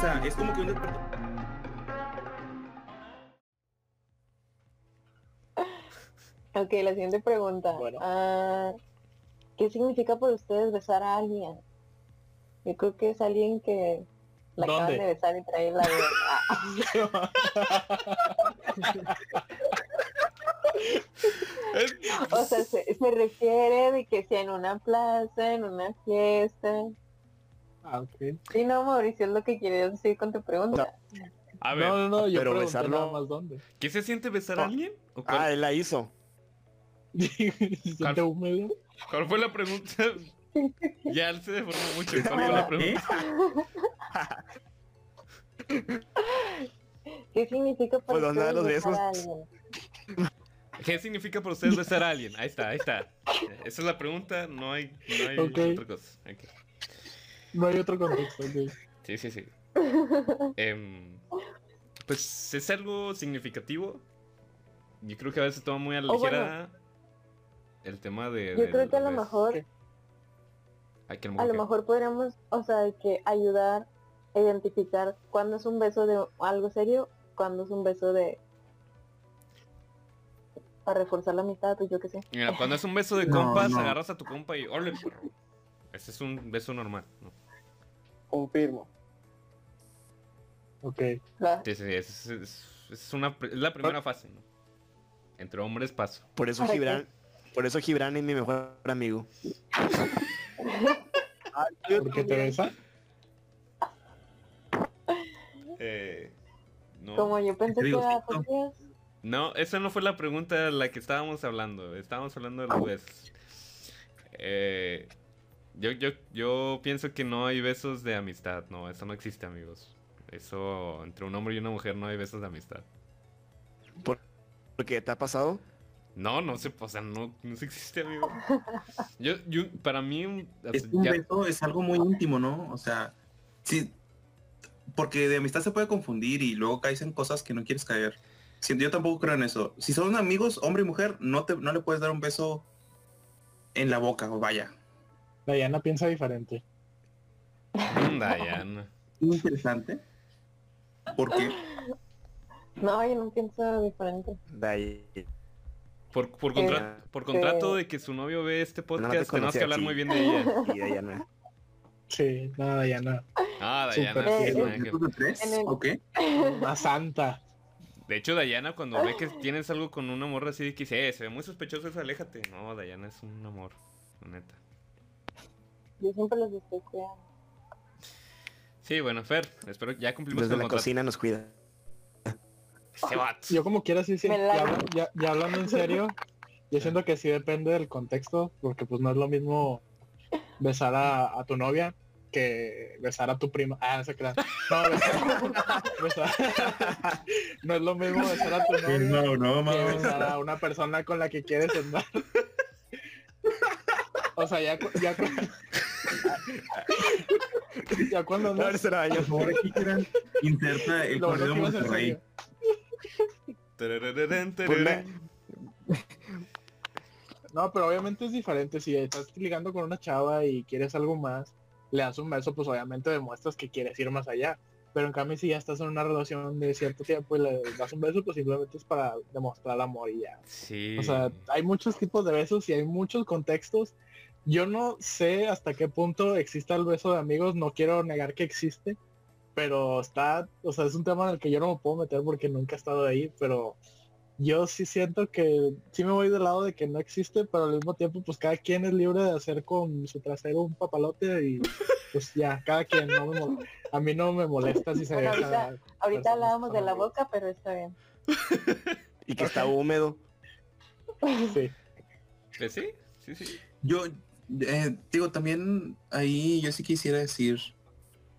O sea, es como que un despertar. Ok, la siguiente pregunta. Bueno. Ah, ¿Qué significa por ustedes besar a alguien? Yo creo que es alguien que la acaban ¿Dónde? de besar y trae la O sea, se, se refiere de que sea en una plaza, en una fiesta. Ah, ok. Sí, no, Mauricio, es lo que querías decir con tu pregunta. A ver, No, no, no, yo pero besarlo- nada más dónde. ¿qué se siente besar a Ah. alguien? ¿O cuál, Ah, él la hizo. Cuál fue la pregunta? ya se deformó mucho. ¿Cuál fue la pregunta? ¿Qué significa para ¿Puedo ustedes dar los besar besos? a alguien? ¿Qué significa para ustedes besar a alguien? Ahí está, ahí está. Esa es la pregunta, no hay, no hay otra cosa. No hay otro contexto. Sí, sí, sí. Em, pues es algo significativo. Yo creo que a veces toma muy a la bueno. ligera el tema de... Yo creo que a lo mejor, Ay, que a lo mejor podríamos, o sea, que ayudar a identificar cuándo es un beso de algo serio, cuándo es un beso de para reforzar la amistad, pues yo qué sé. Mira, cuando es un beso de No, compas, no. agarras a tu compa y ¡ole, perro! Ese es un beso normal, ¿no? Confirmo. Ok. Sí, sí, es, es- es una, es la primera fase, ¿no? Entre hombres paso. Por eso. Gibran, por eso Gibran es mi mejor amigo. ¿Por qué te besa? Eh, no. Como yo pensé que era. No, esa no fue la pregunta de la que estábamos hablando. Estábamos hablando de los besos. Eh, yo, yo, yo pienso que no hay besos de amistad. No, eso no existe, amigos. Eso, entre un hombre y una mujer no hay besos de amistad. ¿Por qué te ha pasado? No, no se, o sea, no, no se existe, amigo. Yo, yo, para mí, Es un ya- beso, es algo muy íntimo, ¿no? O sea, sí, porque de amistad se puede confundir y luego caes en cosas que no quieres caer. Siento, yo tampoco creo en eso. Si son amigos, hombre y mujer, no te, no le puedes dar un beso en la boca, o vaya. Diana piensa diferente. Mm, Diana. Interesante. Porque No, yo no pienso diferente. Ahí. Por, por, contra- por contrato de que su novio ve este podcast, tenemos que hablar muy bien de ella. Y de Diana. Sí, nada, Diana. Ah, Diana, Súper. sí, Eh, ¿O qué? Una santa. De hecho, Dayana, cuando ve que tienes algo con una morra así, dice, eh, se ve muy sospechoso eso, aléjate. No, Dayana es un amor, la neta. Yo siempre los estoy cuidando. Sí, bueno, Fer, espero que ya cumplimos Desde con la contrato. cocina nos cuida. Este vato. Yo como quiera sí, sí. Ya, ya- ya hablando en serio, yo siento que sí depende del contexto, porque pues no es lo mismo besar a, a tu novia que besar a tu prima. Ah, no se crean. No, besar, besar- no es lo mismo besar a tu novia No, no, que mames. besar a una persona con la que quieres andar. O sea, ya, ya, ya cuando No, yo. Por favor, aquí quieran inserta el correo Monterrey. Pues. No, pero obviamente es diferente. Si estás ligando con una chava y quieres algo más, le das un beso, pues obviamente demuestras que quieres ir más allá. Pero en cambio, si ya estás en una relación de cierto tiempo y le das un beso, pues simplemente es para demostrar amor y ya. Sí. O sea, hay muchos tipos de besos y hay muchos contextos. Yo no sé hasta qué punto exista el beso de amigos, no quiero negar que existe, pero está, o sea, es un tema en el que yo no me puedo meter porque nunca he estado ahí, pero yo sí siento que sí me voy del lado de que no existe, pero al mismo tiempo pues cada quien es libre de hacer con su trasero un papalote y pues ya, cada quien, no me a mí no me molesta si se Bueno, deja ahorita- Ahorita hablábamos de la boca, pero está bien. Y que está húmedo. Sí. ¿Eh, ¿Sí? Sí, sí. Yo, eh, digo, también ahí yo sí quisiera decir,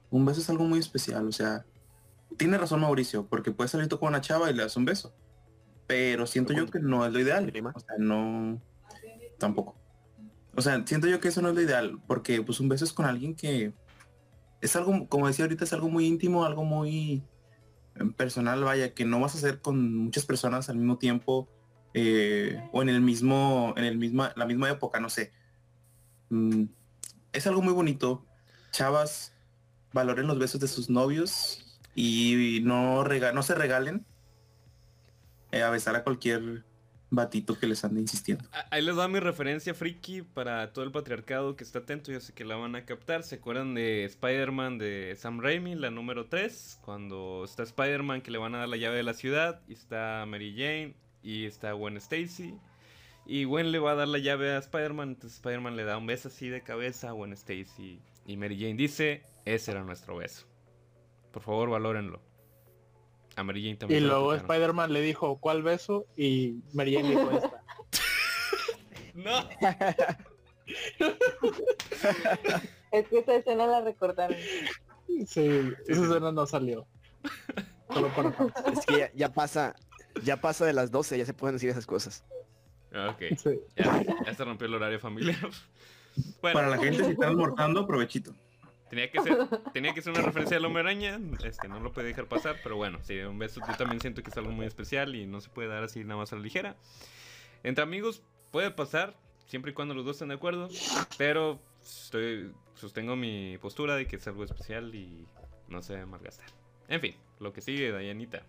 un beso es algo muy especial, o sea, tiene razón Mauricio, porque puedes salir tú con una chava y le das un beso, pero siento yo que no es lo ideal, o sea, no, tampoco. O sea, siento yo que eso no es lo ideal, porque pues un beso es con alguien que es algo, como decía ahorita, es algo muy íntimo, algo muy eh, personal, vaya, que no vas a hacer con muchas personas al mismo tiempo eh, o en el mismo, en el misma, la misma época, no sé. Mm, es algo muy bonito. Chavas, valoren los besos de sus novios y no, rega- no se regalen eh, a besar a cualquier batito que les ande insistiendo. Ah, Ahí les va mi referencia friki para todo el patriarcado que está atento. Yo sé que la van a captar. ¿Se acuerdan de Spider-Man de Sam Raimi, la número 3? Cuando está Spider-Man que le van a dar la llave de la ciudad. Y está Mary Jane y está Gwen Stacy. Y Gwen le va a dar la llave a Spider-Man. Entonces Spider-Man le da un beso así de cabeza a Gwen Stacy. Y Mary Jane dice, ese era nuestro beso. Por favor, valórenlo. A Mary Jane Y también. la luego. Spider-Man le dijo, ¿cuál beso? Y Mary Jane dijo esta. ¡No! Es que esa escena la recortaron. Sí, esa escena no salió. Solo para fans. Es que ya, ya pasa, ya pasa de las 12, ya se pueden decir esas cosas. Ok. Sí. Ya, ya se rompió el horario familiar. Bueno, Para la gente si están almorzando, provechito. tenía que ser, tenía que ser una referencia del hombre araña. Este, no lo puede dejar pasar, pero bueno, sí, un beso yo también siento que es algo muy especial y no se puede dar así nada más a la ligera. Entre amigos puede pasar, siempre y cuando los dos estén de acuerdo, pero estoy, sostengo mi postura de que es algo especial y no se debe malgastar. En fin, lo que sigue, Dayanita.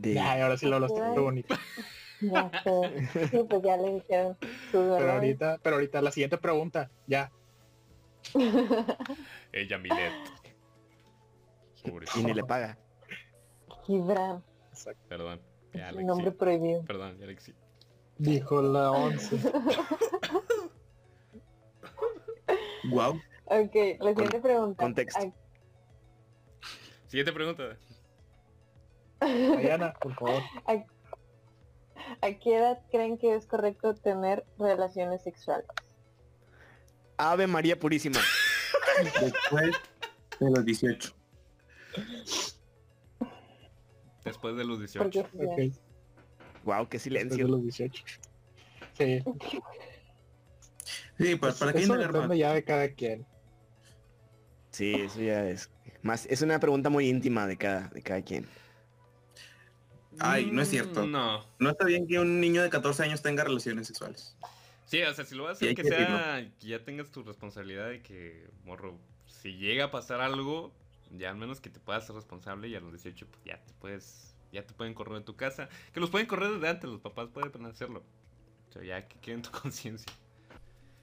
De... Ay, ahora sí lo hablaste muy bonito. Ya sé. Sí, pues ya le dijeron Pero ahorita, pero ahorita la siguiente pregunta, ya. Ella Milet. Y ni le paga. Gibran, Perdón. Ya, nombre prohibido. Perdón, ya, Alexi. Dijo la 11. Wow. Ok, la siguiente pregunta. contexto. Siguiente pregunta. Diana, por favor. ¿A, a- qué edad creen que es correcto tener relaciones sexuales? Ave María Purísima. Después de los 18. Después de los 18. Porque Ok, Wow, qué después de silencio. los 18. Sí, Sí, para, para qué eso más? ya de cada quien. Sí, eso ya es. Más, es una pregunta muy íntima de cada, de cada quien. Ay, no es cierto. Mm, No. No está bien que un niño de 14 años tenga relaciones sexuales. Sí, o sea, si lo vas a hacer que que sea que ya tengas tu responsabilidad de que, morro, si llega a pasar algo, ya al menos que te puedas ser responsable y a los 18 pues ya te puedes, ya te pueden correr de tu casa. Que los pueden correr desde antes, los papás pueden hacerlo. O sea, ya que quede en tu conciencia.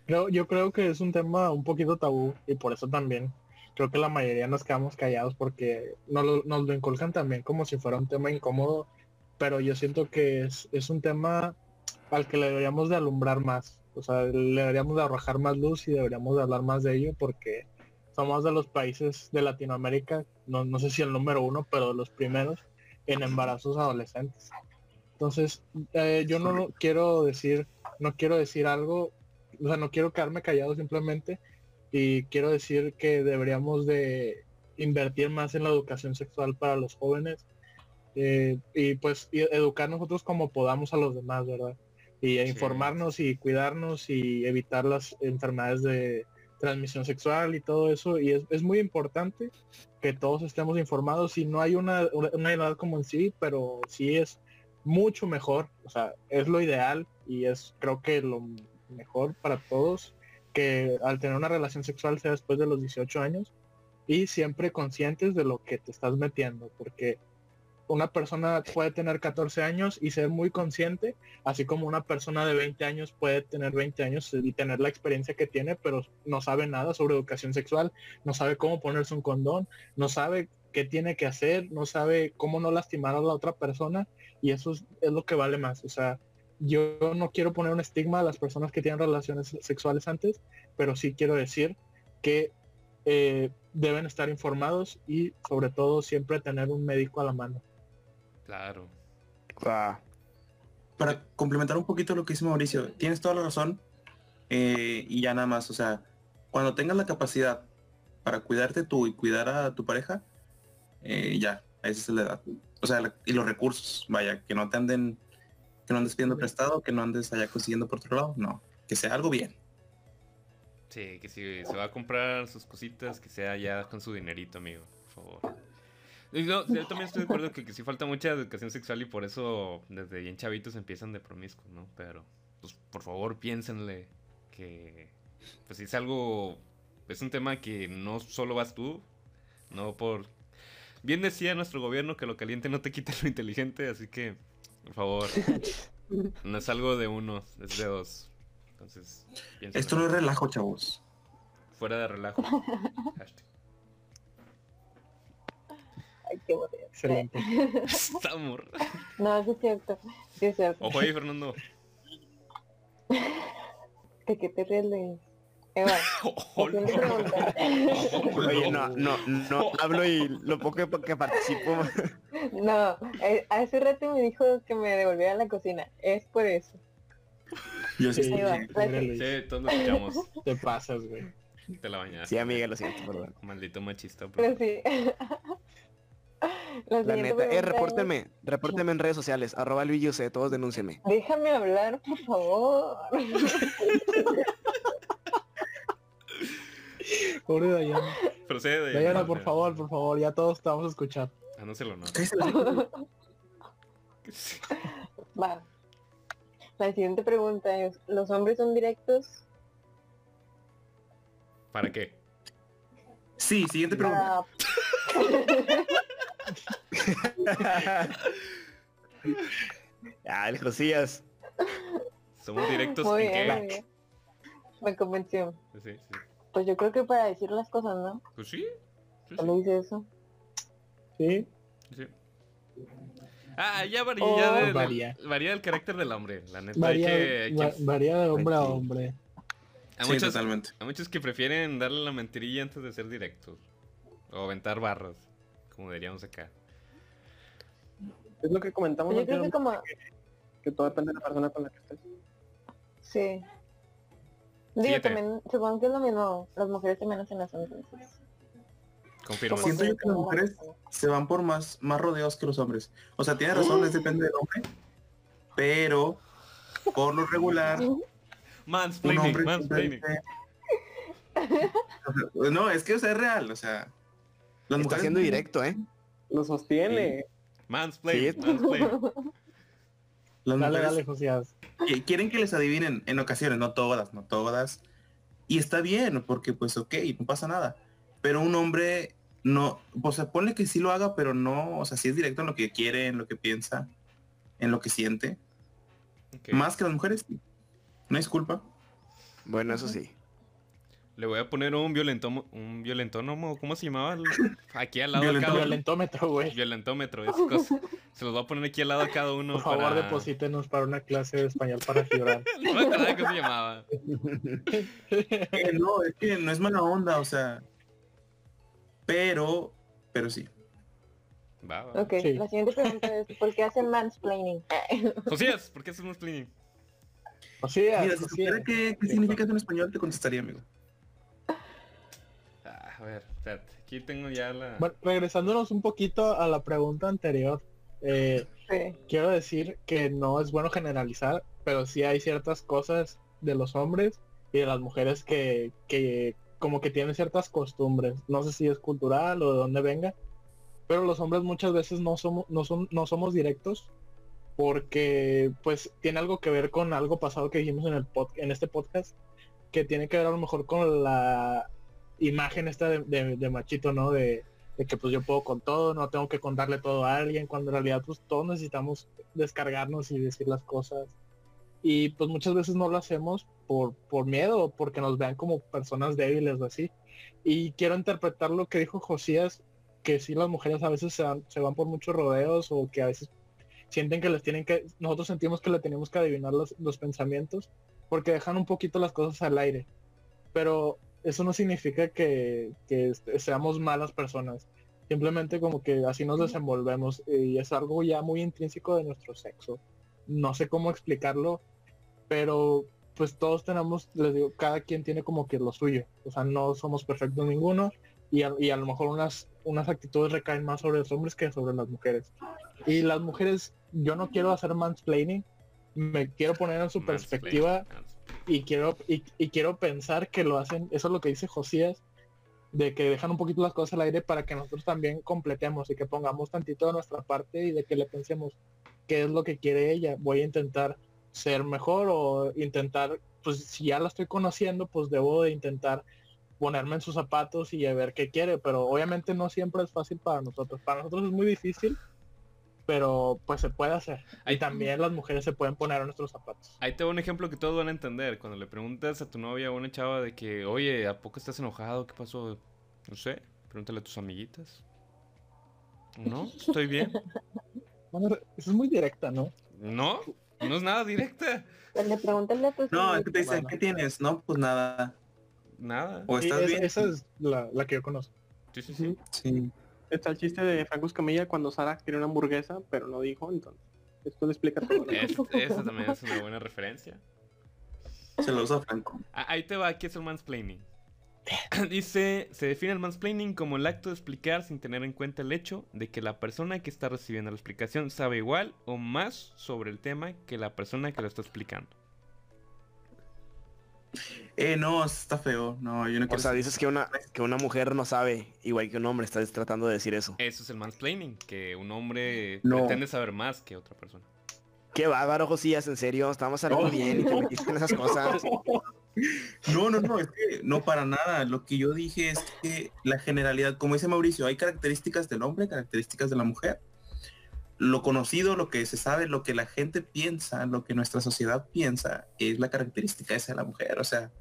Creo, yo creo que es un tema un poquito tabú y por eso también creo que la mayoría nos quedamos callados porque nos lo, nos lo inculcan también como si fuera un tema incómodo, pero yo siento que es, un tema al que le deberíamos de alumbrar más, o sea, le deberíamos de arrojar más luz y deberíamos de hablar más de ello porque somos de los países de Latinoamérica, no, sé si el número uno, pero de los primeros en embarazos adolescentes. Entonces, eh, yo no quiero decir, no quiero decir algo o sea, no quiero quedarme callado simplemente y quiero decir que deberíamos de invertir más en la educación sexual para los jóvenes eh, y pues y educar nosotros como podamos a los demás, ¿verdad? Y Sí. informarnos y cuidarnos y evitar las enfermedades de transmisión sexual y todo eso. Y es, es muy importante que todos estemos informados y no hay una, una una edad como en sí, pero sí es mucho mejor, o sea, es lo ideal y es creo que lo mejor para todos que al tener una relación sexual sea después de los 18 años y siempre conscientes de lo que te estás metiendo, porque una persona puede tener 14 años y ser muy consciente, así como una persona de 20 años puede tener 20 años y tener la experiencia que tiene, pero no sabe nada sobre educación sexual, no sabe cómo ponerse un condón, no sabe qué tiene que hacer, no sabe cómo no lastimar a la otra persona y eso es, lo que vale más. O sea, yo no quiero poner un estigma a las personas que tienen relaciones sexuales antes, pero sí quiero decir que eh, deben estar informados y sobre todo siempre tener un médico a la mano. Claro. Guau. Para complementar un poquito lo que dice Mauricio, tienes toda la razón. eh, y ya nada más, o sea, cuando tengas la capacidad para cuidarte tú y cuidar a tu pareja, eh, ya, esa es la edad. O sea, la- y los recursos, vaya, que no te anden, que no andes pidiendo prestado, que no andes allá consiguiendo por otro lado, no, que sea algo bien. Sí, que si se va a comprar sus cositas, que sea ya con su dinerito, amigo, por favor. No, yo también estoy de acuerdo que, que sí falta mucha educación sexual y por eso desde bien chavitos empiezan de promiscuos, ¿no? Pero, pues, por favor, piénsenle que, pues, si es algo es un tema que no solo vas tú, no por... Bien decía nuestro gobierno que lo caliente no te quita lo inteligente, así que, por favor, no es algo de uno, es de dos. Entonces, piénsenlo. Esto no es relajo, chavos. Fuera de relajo. Hashtag. Excelente. Estamos. No, sí es cierto. Sí es cierto. Ojo ahí, Fernando. ¿De qué te ríes, Luis? Eva. Oye, no, no, no hablo y lo poco que, que participo. No, eh, hace rato me dijo que me devolviera a la cocina. Es por eso. Yo sí. Sí, sí. Sí, todos lo escuchamos. Te pasas, güey. Te la bañaste. Sí, amiga, lo siento, perdón. Maldito machista. pues. Pero sí. La neta, eh, repórtenme, repórtenme en redes sociales, arroba Luigi José, todos denúncienme. Déjame hablar, por favor. Pobre Dayana. Procede. Dayana, Marta. por favor, por favor, ya todos te vamos a escuchar. Anúncialo, no. La boca. Va. La siguiente pregunta es, ¿los hombres son directos? ¿Para qué? Sí, siguiente pregunta. ah, el Josías. Somos directos Muy en bien, qué? muy bien. Me convenció. Sí, sí. Pues yo creo que para decir las cosas, ¿no? Pues sí. sí, Solo dice eso. ¿Sí? sí, sí. Ah, ya varía, Oh. de- de- Varía. varía del carácter del hombre. La neta, Varía, hay que... hay que- va- varía de hombre a Ay, sí. hombre. hay, Sí, muchos, totalmente. hay muchos que prefieren darle la mentirilla antes de ser directos. O aventar barras, como diríamos acá. Es lo que comentamos yo creo que como... que todo depende de la persona con la que estés. Sí. Digo, Siete. también, supongo que es lo mismo. Las mujeres también hacen eso, entonces. Confirmo. Siento que yo que las mujeres se van por más, más rodeos que los hombres. O sea, tiene razón, es depende del hombre. Pero, por lo regular, un Mansplaining, siempre mansplaining. No, es que o sea, es real, o sea. Las Está siendo directo, ¿eh? Lo sostiene. Sí. mansplaining. Las Dale, mujeres dale, quieren que les adivinen en ocasiones, no todas, no todas. Y está bien, porque pues ok, no pasa nada. Pero un hombre no, o sea, ponle que sí lo haga, pero no, o sea, sí es directo en lo que quiere, en lo que piensa, en lo que siente. Más que las mujeres, sí. no es culpa. Bueno, eso sí. Le voy a poner un violentomo, un violentónomo, ¿cómo se llamaba? El- Aquí al lado de cada uno. Violentómetro, güey. Violentómetro, esas cosas. Se los voy a poner aquí al lado a cada uno Por favor, para... deposítenos para una clase de español para Gibran. No me acordaba cómo se llamaba. Eh, no, es que no es mala onda, o sea. Pero, pero sí. Va, va. Ok, Sí. la siguiente pregunta es, ¿por qué hacen mansplaining? Josías, ¿por qué hacemos cleaning? Josías, Mira, si Josías. supiera qué, qué significa eso en español, te contestaría, amigo. A ver, espérate. Aquí tengo ya la... Bueno, regresándonos un poquito a la pregunta anterior, eh, Sí. quiero decir que no es bueno generalizar, pero sí hay ciertas cosas de los hombres y de las mujeres que, que como que tienen ciertas costumbres. No sé si es cultural o de dónde venga, pero los hombres muchas veces no somos, no son, no somos directos porque pues tiene algo que ver con algo pasado que dijimos en el pod- en este podcast, que tiene que ver a lo mejor con la imagen esta de, machito, ¿no? De, que pues yo puedo con todo, no tengo que contarle todo a alguien, cuando en realidad pues todos necesitamos descargarnos y decir las cosas. Y pues muchas veces no lo hacemos por, por miedo porque nos vean como personas débiles o así. Y quiero interpretar lo que dijo Josías, que sí las mujeres a veces se, van- se van por muchos rodeos o que a veces sienten que les tienen que, nosotros sentimos que le tenemos que adivinar los, los pensamientos porque dejan un poquito las cosas al aire. Pero eso no significa que, que seamos malas personas. Simplemente como que así nos desenvolvemos y es algo ya muy intrínseco de nuestro sexo. No sé cómo explicarlo, pero pues todos tenemos, les digo, cada quien tiene como que lo suyo. O sea, no somos perfectos ninguno y a, y a lo mejor unas, unas actitudes recaen más sobre los hombres que sobre las mujeres. Y las mujeres, yo no quiero hacer mansplaining, me quiero poner en su Mansplaining, perspectiva mansplaining. Y quiero y, quiero pensar que lo hacen eso es lo que dice Josías de que dejan un poquito las cosas al aire para que nosotros también completemos y que pongamos tantito de nuestra parte y de que le pensemos qué es lo que quiere ella voy a intentar ser mejor o intentar pues si ya la estoy conociendo pues debo de intentar ponerme en sus zapatos y a ver qué quiere, pero obviamente no siempre es fácil para nosotros. Para nosotros es muy difícil, pero pues se puede hacer. Ahí- Y también las mujeres se pueden poner en nuestros zapatos. Ahí te doy un ejemplo que todos van a entender. Cuando le preguntas a tu novia o a una chava de que, oye, ¿a poco estás enojado? ¿Qué pasó? No sé, pregúntale a tus amiguitas. ¿No? ¿Estoy bien? Bueno, eso es muy directa, ¿no? No, no es nada directa. Pues le pregúntale a tus No, es que te dicen, Bueno. ¿qué tienes? No, pues nada. Nada. O Sí, estás es- bien. esa es la, la que yo conozco. Sí, sí, sí. Sí. Está el chiste de Franco Escamilla cuando Sara quiere una hamburguesa, pero no dijo, entonces. Esto le explica todo. Es- esa también es una buena referencia. Se lo usa Franco. Ah, Ahí te va, ¿qué es el mansplaining? Dice, se define el mansplaining como el acto de explicar sin tener en cuenta el hecho de que la persona que está recibiendo la explicación sabe igual o más sobre el tema que la persona que lo está explicando. Eh, no, está feo. No, yo no O quiero sea, ser- dices que una, que una mujer no sabe, igual que un hombre, estás tratando de decir eso. Eso es el mansplaining, que un hombre No. pretende saber más que otra persona. Qué bárbaro, Josías, en serio, estamos hablando No. bien y te metiste en esas cosas. No, no, no, es que no para nada. Lo que yo dije es que la generalidad, como dice Mauricio, hay características del hombre, características de la mujer. Lo conocido, lo que se sabe, lo que la gente piensa, lo que nuestra sociedad piensa, es la característica esa de la mujer. O sea,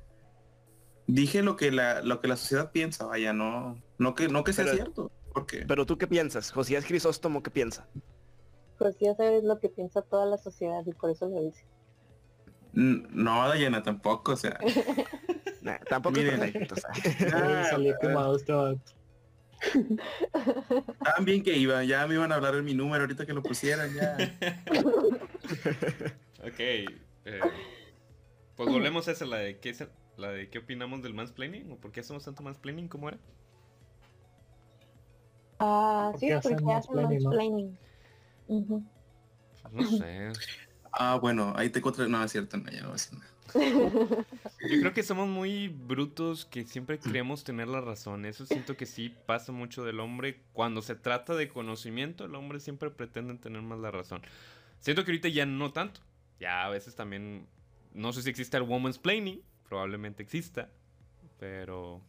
dije lo que la, lo que la sociedad piensa, vaya, no, no que, no que sea Pero- cierto. Porque Pero tú qué piensas, Josías Crisóstomo, ¿qué piensa? Pues ya sabes lo que piensa toda la sociedad y por eso lo dice. no, Dayana tampoco, o sea. Nah, tampoco es Miren. perfecto, o sea. Ah, Tan bien que iba, ya me iban a hablar de mi número ahorita que lo pusieran, ya. Ok. eh, pues volvemos a esa, la de, qué es, la de qué opinamos del mansplaining o por qué hacemos tanto mansplaining, ¿cómo era? Ah, ¿Por sí, porque hacen mansplaining, no? Ujú. No sé. Ah, bueno, ahí te encontré. No, es cierto, no, ya no voy a decir nada. Yo creo que somos muy brutos que siempre creemos tener la razón. Eso siento que sí pasa mucho del hombre. Cuando se trata de conocimiento, el hombre siempre pretende tener más la razón. Siento que ahorita ya no tanto. Ya a veces también. No sé si existe el woman's planning. Probablemente exista. Pero.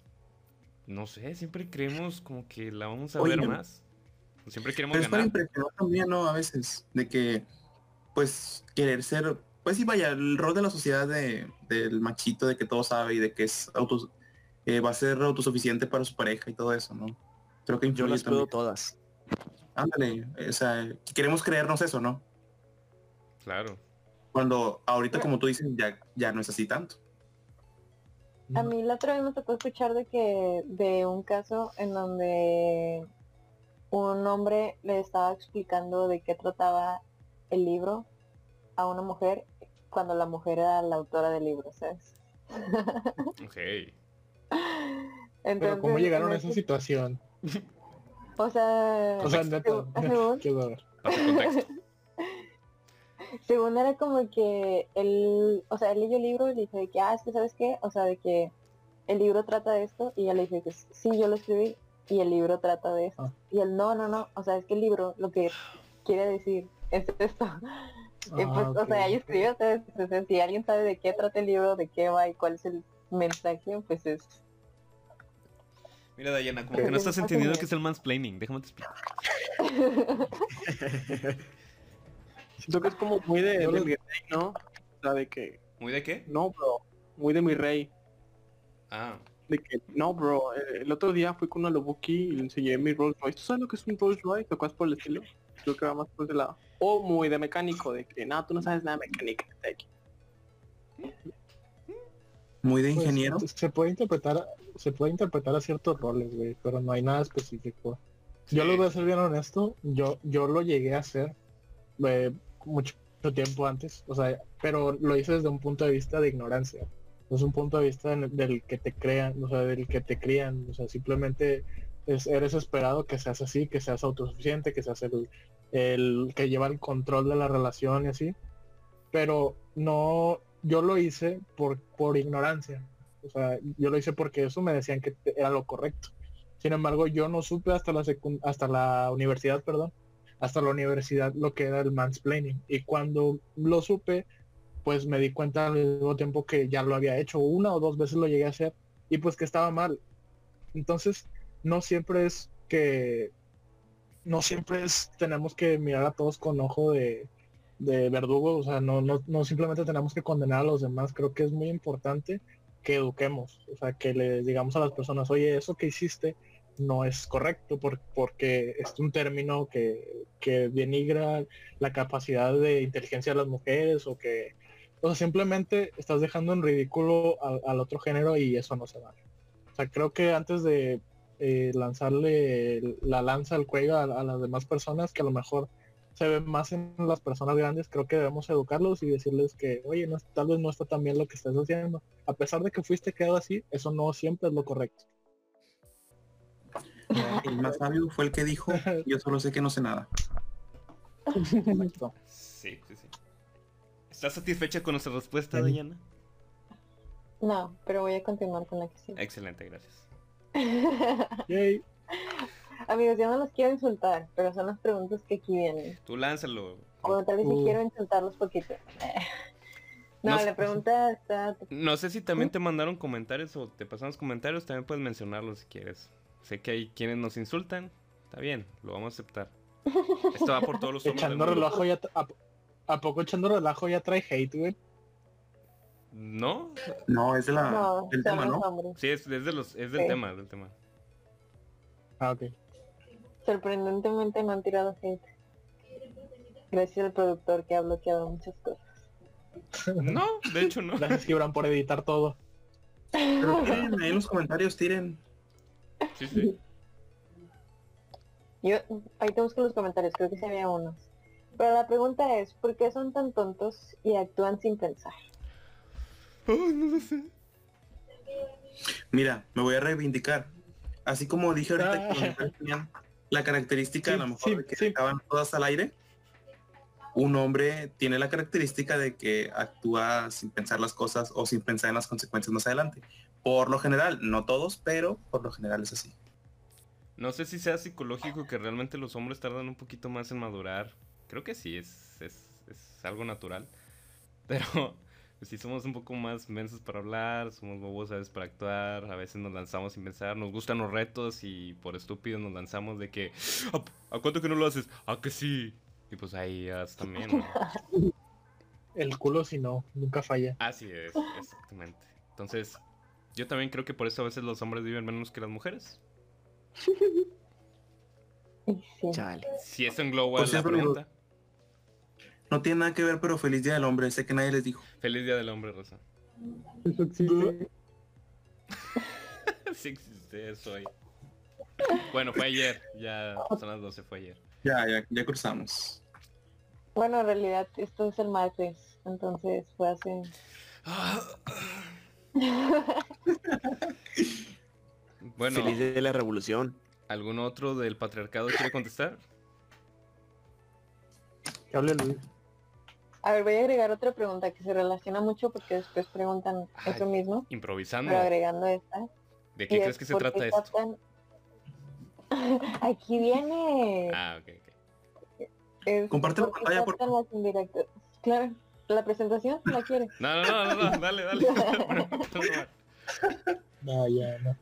No sé, siempre creemos como que la vamos a Oye, ver más. Siempre queremos Pero es para ganar. impresionar también, ¿no? A veces, de que, pues, querer ser, pues sí, vaya, el rol de la sociedad de, del machito, de que todo sabe y de que es autos, eh, va a ser autosuficiente para su pareja y todo eso, ¿no? Creo que Yo las puedo todas. Ándale, o sea, queremos creernos eso, ¿no? Claro. Cuando ahorita, como tú dices, ya, ya no es así tanto. A mí la otra vez me tocó escuchar de que de un caso en donde un hombre le estaba explicando de qué trataba el libro a una mujer cuando la mujer era la autora del libro, ¿sabes? Ok. Pero ¿cómo llegaron a esa ese- situación? O sea, O sea, según era como que él, o sea, él leyó el libro y le dice de que, ah, es que sabes qué, o sea, de que el libro trata de esto y ella le dice que sí, yo lo escribí y el libro trata de esto. Ah. Y él, no, no, no, o sea, es que el libro lo que quiere decir es esto. Y pues, Ah, o sea, ahí escribe, o sea, o sea, si alguien sabe de qué trata el libro, de qué va y cuál es el mensaje, pues es... Mira, Dayana, como que no que estás entendiendo qué es el mansplaining. Déjame te explicar. Siento que es como muy de, mi rey, ¿no? O sea, de que, ¿Muy de qué? no, bro, muy de mi rey. Ah, De que, no, bro, el, el otro día fui con una Lobuki y le enseñé mi Rolls Royce. ¿Tú sabes lo que es un Rolls Royce o cosas por el estilo? Creo que va más por ese lado. O muy de mecánico, de que, no, tú no sabes nada de mecánica. de que, Muy de Pues, ingeniero. se puede interpretar, se puede interpretar a ciertos roles, güey, pero no hay nada específico. Yo les voy a ser bien honesto, yo, yo lo llegué a hacer eh, mucho tiempo antes, o sea, pero lo hice desde un punto de vista de ignorancia. No es un punto de vista en el- del que te crean, o sea, del que te crían, o sea, simplemente es- eres esperado que seas así, que seas autosuficiente, que seas el, el que lleva el control de la relación y así. Pero no, yo lo hice por, por ignorancia. O sea, yo lo hice porque eso me decían que era lo correcto. Sin embargo, yo no supe hasta la hasta la universidad, perdón, hasta la universidad lo que era el mansplaining. Y cuando lo supe, pues me di cuenta al mismo tiempo que ya lo había hecho una o dos veces lo llegué a hacer y pues que estaba mal. Entonces, no siempre es que no siempre es tenemos que mirar a todos con ojo de, de verdugo, o sea, no, no, no simplemente tenemos que condenar a los demás, creo que es muy importante que eduquemos, o sea, que le digamos a las personas, oye, eso que hiciste no es correcto por- porque es un término que, que denigra la capacidad de inteligencia de las mujeres o que, o sea, simplemente estás dejando en ridículo al, al otro género y eso no se vale. O sea, creo que antes de eh, lanzarle la lanza al cuello a, a las demás personas, que a lo mejor se ve más en las personas grandes, creo que debemos educarlos y decirles que, oye, no, tal vez no está tan bien lo que estás haciendo. A pesar de que fuiste quedado así, eso no siempre es lo correcto. El más sabio fue el que dijo, yo solo sé que no sé nada. Exacto. Sí, sí, sí. ¿Estás satisfecha con nuestra respuesta. Diana? No, pero voy a continuar con la que sigue. Excelente, gracias. Yay. Amigos, yo no los quiero insultar, pero son las preguntas que aquí vienen. Tú lánzalo. O tal vez sí Uh. quiero insultarlos poquito. No, No la pregunta está... No sé si también te mandaron comentarios o te pasamos comentarios, también puedes mencionarlos si quieres. Sé que hay quienes nos insultan, está bien, lo vamos a aceptar. Esto va por todos los hombres Echando relajo ya... ¿a, a poco echando relajo ya trae hate, güey? ¿No? No, es de la, No, del son tema, ¿no? hombres. Sí, es, es de los, es del Sí. tema, del tema. Ah, ok. Sorprendentemente no han tirado hate. Gracias al productor que ha bloqueado muchas cosas. No, de hecho no. Gracias, Gibran, por editar todo. Pero tiren ahí en los comentarios, tiren. Sí, sí. Yo, ahí te busco los comentarios, creo que sí había unos. Pero la pregunta es, ¿por qué son tan tontos y actúan sin pensar? Ay, no lo sé. Mira, me voy a reivindicar. Así como dije ahorita que los mujeres tenían la característica Sí, a lo mejor sí, de que sí. estaban todas al aire, un hombre tiene la característica de que actúa sin pensar las cosas o sin pensar en las consecuencias más adelante. Por lo general, no todos, pero por lo general es así. No sé si sea psicológico que realmente los hombres tardan un poquito más en madurar. Creo que sí, es, es, es algo natural. Pero pues sí somos un poco más mensos para hablar, somos bobos a veces para actuar, a veces nos lanzamos sin pensar, nos gustan los retos y por estúpidos nos lanzamos de que ¿a, a cuánto que no lo haces? ¿A que sí? Y pues ahí ya también, ¿no? El culo si no, nunca falla. Así es, exactamente. Entonces, yo también creo que por eso a veces los hombres viven menos que las mujeres. Chale. Si eso engloba Pues la digo- pregunta. No tiene nada que ver, pero feliz día del hombre. Sé que nadie les dijo. Feliz Día del Hombre, Rosa. Eso existe. sí existe eso hoy. Bueno, fue ayer. Ya son las 12, fue ayer. Ya, ya, ya cruzamos. Bueno, en realidad esto es el martes, entonces fue hace... bueno, Feliz de la revolución. ¿algún otro del patriarcado quiere contestar? Que hable Luis. A ver, voy a agregar otra pregunta que se relaciona mucho porque después preguntan Ay. eso mismo, Improvisando. pero agregando esta. ¿De qué es crees que se ¿por trata esto? captan- Aquí viene. Ah, ok, ok. Es Comparte la ¿por qué pantalla, por captan las indirectas? Claro, la presentación la quieres. No, no, no, no, no, dale, dale. No, ya, no.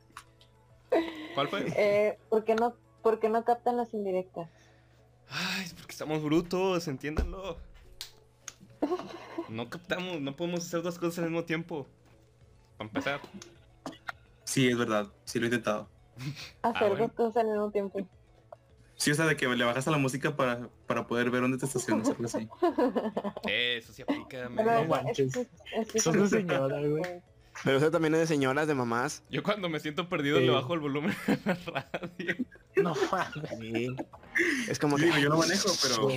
¿Cuál fue? Eh, ¿por, qué no, ¿Por qué no captan las indirectas? Ay, es porque estamos brutos, entiéndanlo. No captamos, no podemos hacer dos cosas al mismo tiempo. Para empezar. Sí, es verdad. Sí lo he intentado. Hacer bueno. dos cosas al mismo tiempo. Sí, o sea, de que le bajas a la música para, para poder ver dónde te estacionas, algo así. Eso sí aplica. Pero men. No es- manches. es- es- es- Sos de señora, güey. Pero eso también es de señoras, de mamás. Yo cuando me siento perdido Sí. le bajo el volumen a la radio. No mames. Sí. Es como Sí, que... digo, yo no manejo, pero,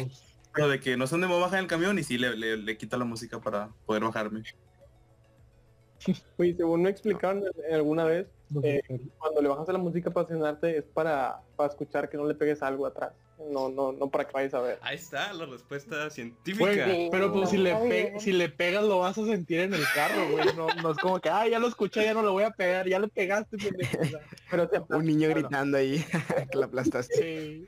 pero de que no sé dónde me voy a bajar en el camión y sí le, le, le quito la música para poder bajarme. Oye, según me explicaron alguna vez, No Eh, cuando le bajas a la música para estacionarte es para, para escuchar que no le pegues algo atrás. No, no, no para que vayas a ver. Ahí está la respuesta científica. Güey, pero pues si le, pe- bien. si le pegas lo vas a sentir en el carro, güey. No, no es como que, ah, ya lo escuché, ya no lo voy a pegar, ya le pegaste, pendejo. Pero te Un niño gritando ahí que la aplastaste. sí.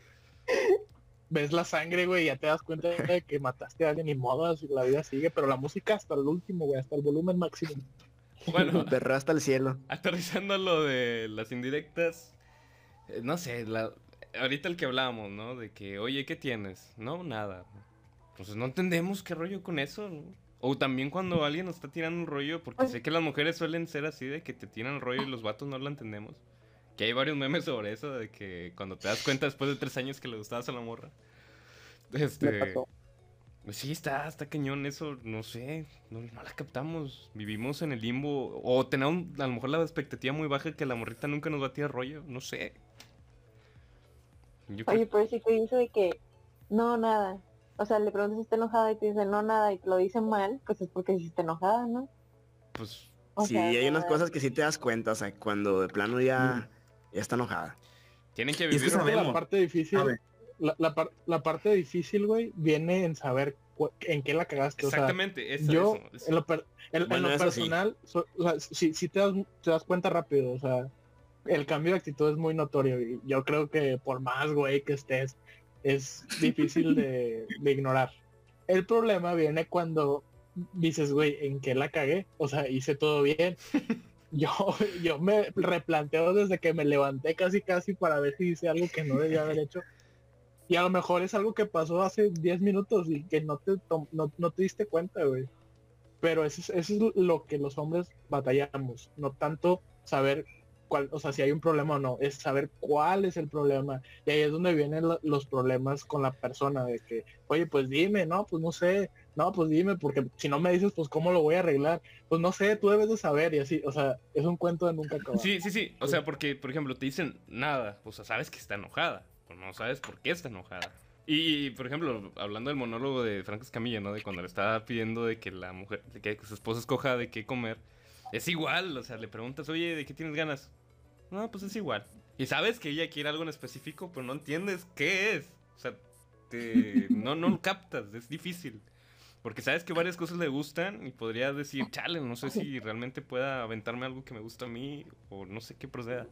Ves la sangre, güey, y ya te das cuenta de que mataste a alguien y modo, así la vida sigue, pero la música hasta el último, güey, hasta el volumen máximo. Bueno, Perro hasta el cielo. aterrizando lo de las indirectas, eh, no sé, la, ahorita el que hablábamos, ¿no? De que, oye, ¿qué tienes? No, nada. Entonces no entendemos qué rollo con eso, ¿no? O también cuando alguien nos está tirando un rollo, porque sé que las mujeres suelen ser así, de que te tiran el rollo y los vatos no lo entendemos. Que hay varios memes sobre eso, de que cuando te das cuenta después de tres años que le gustabas a la morra. Me Este... pasó. Pues Sí, está, está cañón eso, no sé, no, no la captamos, vivimos en el limbo, o tenemos a lo mejor la expectativa muy baja que la morrita nunca nos va a tirar rollo, no sé. Yo creo- Oye, pero si te dice de que no, nada. O sea, le preguntas si está enojada y te dice no, nada, y te lo dice mal, pues es porque sí está enojada, ¿no? pues O sí, sea, hay unas cosas que sí te das cuenta, o sea, cuando de plano ya, ya está enojada. tienen que Y es que vivir... La parte difícil, la, la par- la parte difícil, güey, viene en saber en qué la cagaste. O sea, Exactamente, eso, yo, eso, en lo, per- en- en Bueno, lo eso sí. personal, so- o sea, sí, sí te das, te das cuenta rápido, o sea, el cambio de actitud es muy notorio y yo creo que por más güey que estés, es difícil de, de ignorar. El problema viene cuando dices, güey, ¿en qué la cagué? O sea, hice todo bien. Yo, yo me replanteo desde que me levanté casi casi para ver si hice algo que no debía haber hecho. Y a lo mejor es algo que pasó hace 10 minutos y que no te, no, no te diste cuenta, güey. Pero eso es, eso es lo que los hombres batallamos. No tanto saber cuál, o sea, si hay un problema o no, es saber cuál es el problema. Y ahí es donde vienen lo- los problemas con la persona, de que, oye, pues dime, no, pues no sé, no, pues dime, porque si no me dices, pues cómo lo voy a arreglar. Pues no sé, tú debes de saber y así, o sea, es un cuento de nunca acabar. Sí, sí, sí, o sea, porque, por ejemplo, te dicen nada, o sea, sabes que está enojada, pero no sabes por qué está enojada. Y, por ejemplo, hablando del monólogo de Franco Escamilla, ¿no? De cuando le estaba pidiendo de que la mujer, de que su esposa escoja de qué comer. Es igual, o sea, le preguntas, oye, ¿de qué tienes ganas? No, pues es igual. Y sabes que ella quiere algo en específico, pero no entiendes qué es. O sea, te- no, no lo captas, es difícil. Porque sabes que varias cosas le gustan y podría decir, chale, no sé si realmente pueda aventarme algo que me gusta a mí o no sé qué proceda.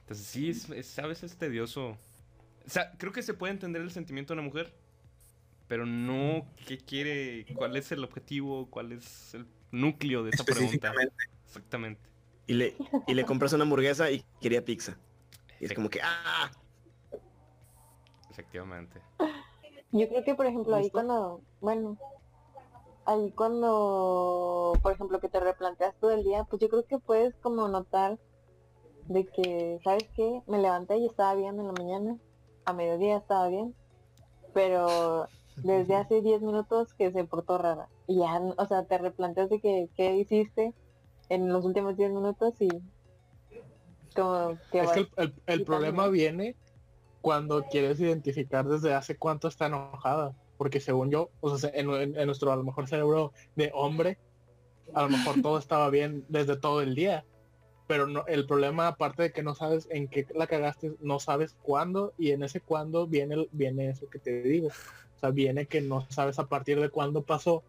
Entonces sí, es, es a veces tedioso. O sea, creo que se puede entender el sentimiento de una mujer, pero no qué quiere, cuál es el objetivo, cuál es el núcleo de esa pregunta. Exactamente. Y le, y le compras una hamburguesa y quería pizza. Y es como que, ah, Efectivamente. Yo creo que, por ejemplo, ahí cuando, bueno, ahí cuando, por ejemplo, que te replanteas todo el día, pues yo creo que puedes como notar de que, ¿sabes qué? Me levanté y estaba bien en la mañana, a mediodía estaba bien, pero desde hace 10 minutos que se portó rara. Y ya, o sea, te replanteas de que, qué hiciste en los últimos 10 minutos y como que Es vas- que el, el- el quitando. problema viene cuando quieres identificar desde hace cuánto está enojada. Porque según yo, o sea, en, nuestro a lo mejor cerebro de hombre, a lo mejor todo estaba bien desde todo el día. Pero el problema, aparte de que no sabes en qué la cagaste, no sabes cuándo, y en ese cuándo viene, viene eso que te digo. O sea, viene que no sabes a partir de cuándo pasó.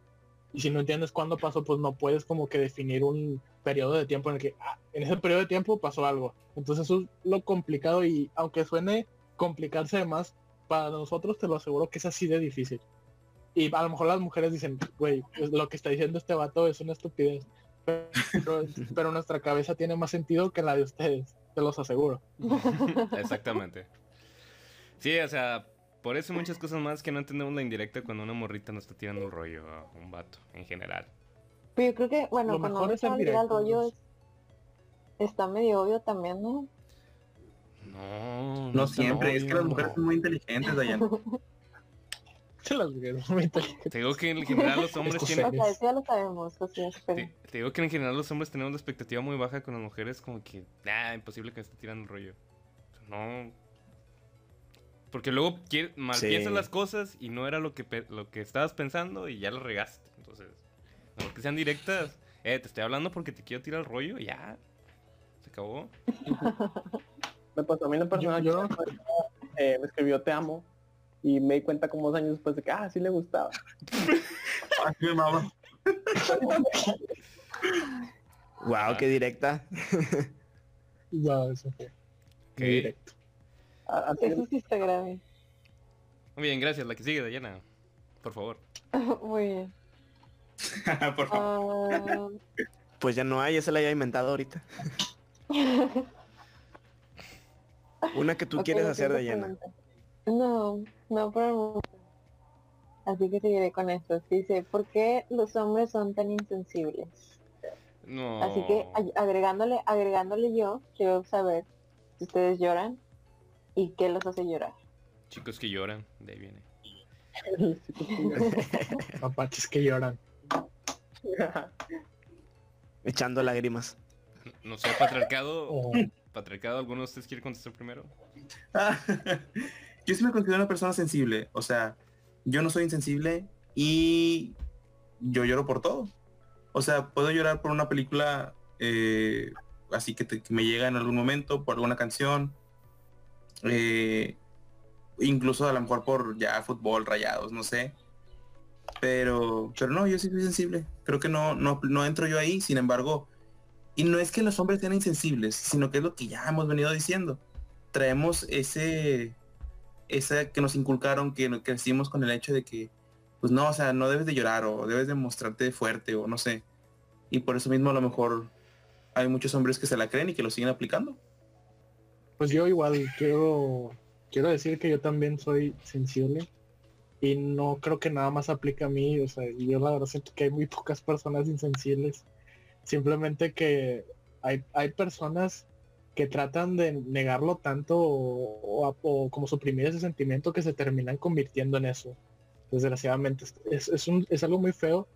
Y si no entiendes cuándo pasó, pues no puedes como que definir un periodo de tiempo en el que ah, en ese periodo de tiempo pasó algo. Entonces eso es lo complicado y aunque suene complicarse más, para nosotros te lo aseguro que es así de difícil. Y a lo mejor las mujeres dicen, güey, es- lo que está diciendo este vato es una estupidez. Pero, pero nuestra cabeza tiene más sentido que la de ustedes, te los aseguro. Exactamente. Sí, o sea, por eso muchas cosas más que no entendemos la indirecta cuando una morrita nos está tirando un rollo a un vato en general. Pero yo creo que, bueno, Lo cuando mejor es el rollo pues. es- está medio obvio también, ¿no? No, No siempre, es que las mujeres son muy inteligentes, Dayan. Se las mujeres son muy inteligentes. Te digo que en general los hombres tienen... O sea, eso ya lo sabemos, o sea, pero... Te, te digo que en general los hombres tenemos la expectativa muy baja con las mujeres, como que, ah, imposible que me esté tirando el rollo. No. Porque luego mal Sí. piensas las cosas y no era lo que, pe- lo que estabas pensando y ya lo regaste. Entonces, no que sean directas. Eh, te estoy hablando porque te quiero tirar el rollo, ya. Se acabó. Me pasó a mí en lo personal. yo que, eh, me escribió te amo y me di cuenta como dos años después de que, ah, sí le gustaba. Ay, mi mamá. wow, qué directa. Ya, eso fue. Muy directo. Eso sí está grave. Muy bien, gracias. La que sigue, Dayana. Por favor. Muy bien. Por favor. Ah, Pues ya no hay, esa la había inventado ahorita. Una que tú quieres hacer, Dayana. pregunta. No, no por el momento. Así que seguiré con esto. Dice, ¿por qué los hombres son tan insensibles? No. Así que ag- agregándole, agregándole yo, quiero saber si ustedes lloran y qué los hace llorar. Chicos que lloran, de ahí viene. Mapaches que lloran. Echando lágrimas. No sé, patriarcado. O- Patriarcado, ¿alguno de ustedes quiere contestar primero? Yo sí me considero una persona sensible. O sea, yo no soy insensible y yo lloro por todo. O sea, puedo llorar por una película eh, así que, te- que me llega en algún momento, por alguna canción. eh, incluso a lo mejor por ya fútbol, rayados, no sé. Pero, pero no, yo sí soy sensible. Creo que no, no, no entro yo ahí, sin embargo. Y no es que los hombres sean insensibles, sino que es lo que ya hemos venido diciendo traemos ese esa que nos inculcaron que crecimos con el hecho de que pues no o sea no debes de llorar o debes de mostrarte fuerte o no sé y por eso mismo a lo mejor hay muchos hombres que se la creen y que lo siguen aplicando Pues yo igual quiero quiero decir que yo también soy sensible y no creo que nada más aplique a mí, o sea, yo la verdad siento que hay muy pocas personas insensibles. Simplemente que hay, hay personas que tratan de negarlo tanto o, o- como suprimir ese sentimiento que se terminan convirtiendo en eso. Desgraciadamente es, es, un- es algo muy feo,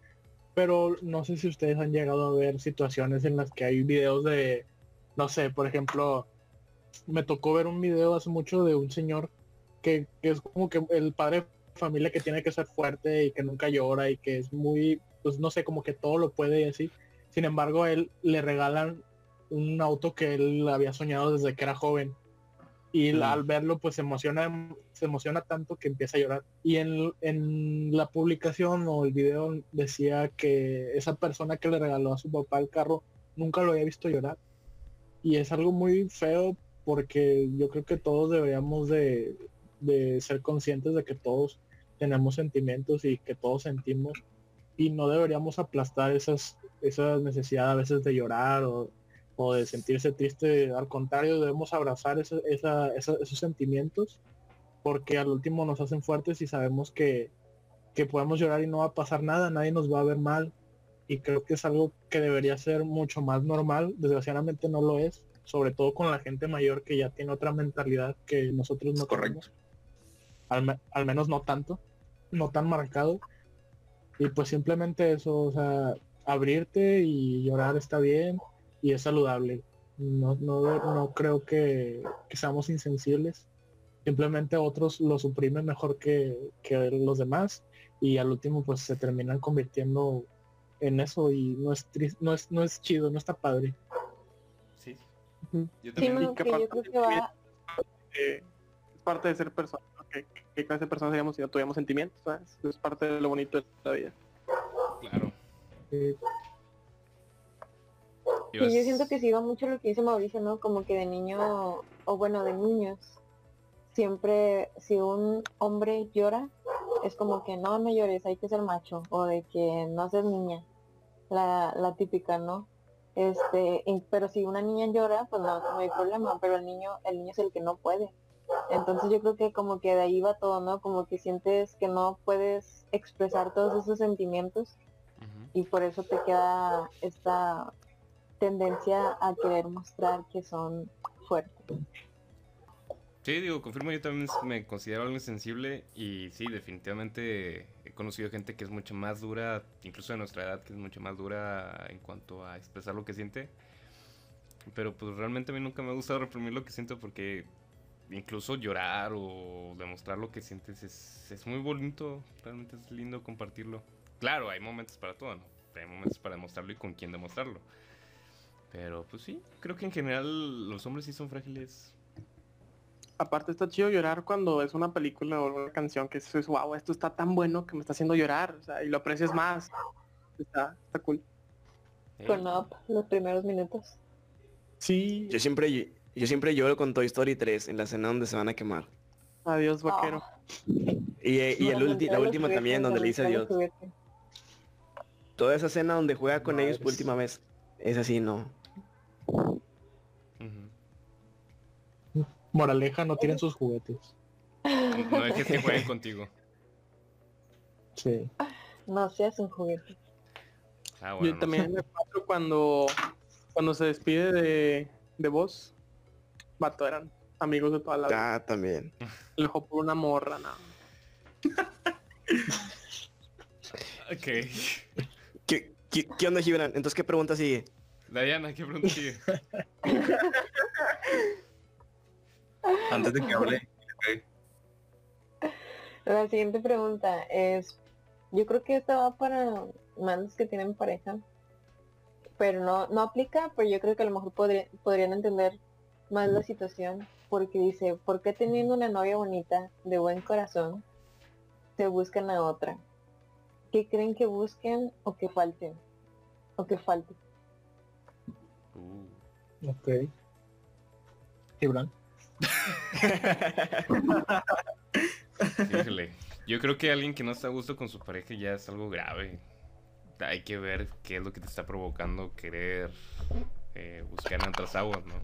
pero no sé si ustedes han llegado a ver situaciones en las que hay videos de, no sé, por ejemplo, me tocó ver un video hace mucho de un señor que, que es como que el padre de familia que tiene que ser fuerte y que nunca llora y que es muy, pues no sé, como que todo lo puede y así. Sin embargo, a él le regalan un auto que él había soñado desde que era joven. Y Mm. al verlo, pues se emociona, se emociona tanto que empieza a llorar. Y en, en la publicación o el video decía que esa persona que le regaló a su papá el carro nunca lo había visto llorar. Y es algo muy feo porque yo creo que todos deberíamos de, de ser conscientes de que todos tenemos sentimientos y que todos sentimos y no deberíamos aplastar esas esa necesidad a veces de llorar o, o de sentirse triste. Al contrario debemos abrazar esa- esa- esa- esos sentimientos porque al último nos hacen fuertes y sabemos que, que podemos llorar y no va a pasar nada nadie nos va a ver mal. Y creo que es algo que debería ser mucho más normal. Desgraciadamente no lo es sobre todo con la gente mayor que ya tiene otra mentalidad que nosotros no Correcto. tenemos. Al, me- al menos no tanto no tan marcado y pues simplemente eso o sea abrirte y llorar está bien y es saludable no no, no creo que, que seamos insensibles simplemente otros lo suprimen mejor que, que los demás y al último pues se terminan convirtiendo en eso y no es tris- no es no es chido no está padre Sí. Yo Sí, también. no, Y que que yo aparte creo que también- va, Eh, es parte de ser persona. ¿Qué, qué clase de personas seríamos si no tuviéramos sentimientos? ¿sabes? Es parte de lo bonito de la vida. Claro. Sí, yo siento que sigo mucho lo que dice Mauricio, ¿no? Como que de niño, o bueno, de niños, siempre, si un hombre llora, es como que no, no llores, hay que ser macho, o de que no seas niña, la, la típica, ¿no? Este, y- pero si una niña llora, pues no, no hay problema, pero el niño, el niño es el que no puede. Entonces yo creo que como que de ahí va todo, ¿no? Como que sientes que no puedes expresar todos esos sentimientos y por eso te queda esta tendencia a querer mostrar que son fuertes. Sí, digo, confirmo, yo también me considero alguien sensible y sí, definitivamente he conocido gente que es mucho más dura, incluso de nuestra edad, que es mucho más dura en cuanto a expresar lo que siente. Pero pues realmente a mí nunca me ha gustado reprimir lo que siento porque incluso llorar o demostrar lo que sientes es, es muy bonito, realmente es lindo compartirlo. Claro, hay momentos para todo, ¿no? Hay momentos para demostrarlo y con quién demostrarlo. Pero pues sí, creo que en general los hombres sí son frágiles Aparte está chido llorar cuando es una película o una canción que dices, wow, esto está tan bueno que me está haciendo llorar. O sea, y lo aprecias más. Está, está cool. Eh, Con Up, los primeros minutos. Sí. Yo siempre, yo siempre lloro con Toy Story 3 en la escena donde se van a quemar. Adiós, vaquero. Y, eh, y el ulti- la última también donde le dice adiós. Toda esa escena donde juega con ellos por última vez. Es así, no. Moraleja, no tienen sus juguetes. No dejes que jueguen contigo. Sí. No seas un juguete. Ah, bueno, Yo no también me cuando, cuando se despide de, de vos. Vato, eran amigos de toda la vida. Ah, también. Le dejó por una morra, no. sé. Ok. ¿Qué, qué, qué onda, Gibran? Entonces, ¿qué pregunta sigue? Diana, ¿qué pregunta sigue? Antes de que hable. La siguiente pregunta es, yo creo que esta va para manos que tienen pareja, pero no, no aplica, pero yo creo que a lo mejor podría- podrían entender más la situación, porque dice, ¿por qué teniendo una novia bonita, de buen corazón, se buscan a otra? ¿Qué creen que busquen o que falten? O que falte. Uh, Ok. Híjole. Yo creo que alguien que no está a gusto con su pareja ya es algo grave. Hay que ver qué es lo que te está provocando querer eh, buscar en otras aguas, ¿no?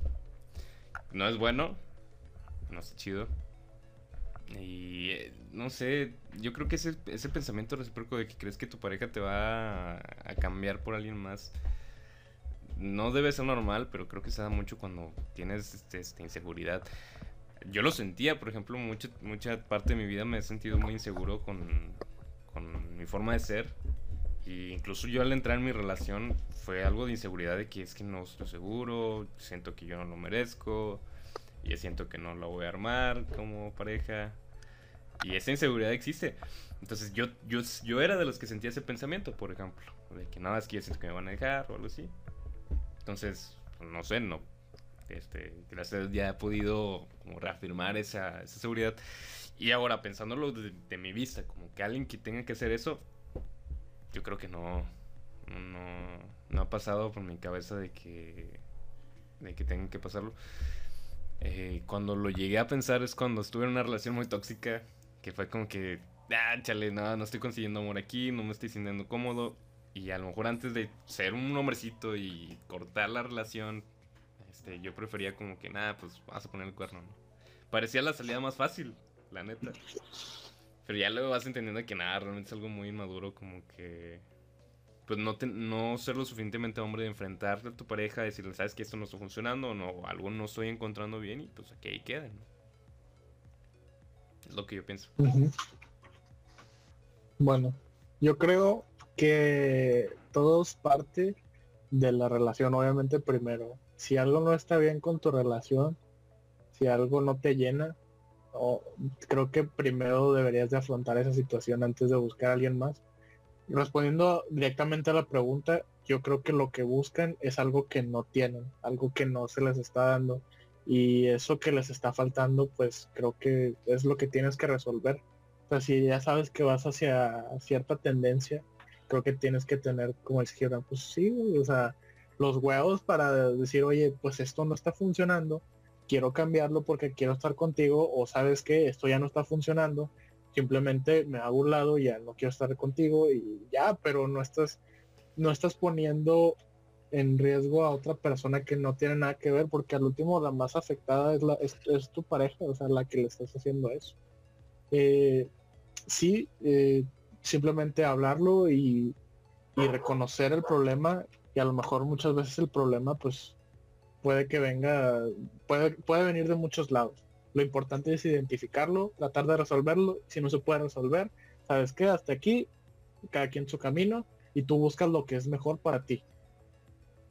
No es bueno, no está chido. Y eh, no sé, yo creo que ese, ese pensamiento recíproco de que crees que tu pareja te va a, cambiar por alguien más no debe ser normal, pero creo que se da mucho cuando tienes este, este, inseguridad. Yo lo sentía, por ejemplo, mucha, mucha parte de mi vida me he sentido muy inseguro con, con mi forma de ser. Y incluso yo al entrar en mi relación fue algo de inseguridad de que es que no estoy seguro, siento que yo no lo merezco, y siento que no lo voy a armar como pareja. Y esa inseguridad existe. Entonces yo, yo, yo era de los que sentía ese pensamiento, por ejemplo. De que nada, es que yo siento que me van a dejar o algo así. Entonces, pues, no sé, no. Este, gracias a Dios ya he podido como reafirmar esa, esa seguridad. Y ahora, pensándolo de, de mi vista, como que alguien que tenga que hacer eso, yo creo que no, no, no ha pasado por mi cabeza de que, de que tengan que pasarlo. Eh, cuando lo llegué a pensar es cuando estuve en una relación muy tóxica, que fue como que, ah, chale, no, no estoy consiguiendo amor aquí, no me estoy sintiendo cómodo. Y a lo mejor antes de ser un hombrecito y cortar la relación, este, yo prefería como que, nada, pues vamos a poner el cuerno, ¿no? Parecía la salida más fácil, la neta. Pero ya luego vas entendiendo que nada, realmente es algo muy inmaduro, como que pues no, te- no ser lo suficientemente hombre de enfrentarte a tu pareja, decirle, sabes que esto no está funcionando o no, algo no estoy encontrando bien y pues aquí ahí queda. Es lo que yo pienso. Bueno, yo creo que todo es parte de la relación, obviamente primero. Si algo no está bien con tu relación, si algo no te llena, o creo que primero deberías de afrontar esa situación antes de buscar a alguien más. Respondiendo directamente a la pregunta, yo creo que lo que buscan es algo que no tienen, algo que no se les está dando. Y eso que les está faltando, pues creo que es lo que tienes que resolver. O sea, si ya sabes que vas hacia cierta tendencia, creo que tienes que tener, como el pues sí, o sea, los huevos para decir, oye, pues esto no está funcionando, quiero cambiarlo porque quiero estar contigo, o sabes que esto ya no está funcionando, simplemente me hago un lado y ya no quiero estar contigo y ya, pero no estás, no estás poniendo en riesgo a otra persona que no tiene nada que ver, porque al último la más afectada es, la, es, es tu pareja, o sea, la que le estás haciendo eso. Eh, sí, eh, simplemente hablarlo y, y reconocer el problema y a lo mejor muchas veces el problema pues puede que venga, puede, puede venir de muchos lados. Lo importante es identificarlo, tratar de resolverlo. Si no se puede resolver, sabes que hasta aquí, cada quien su camino y tú buscas lo que es mejor para ti.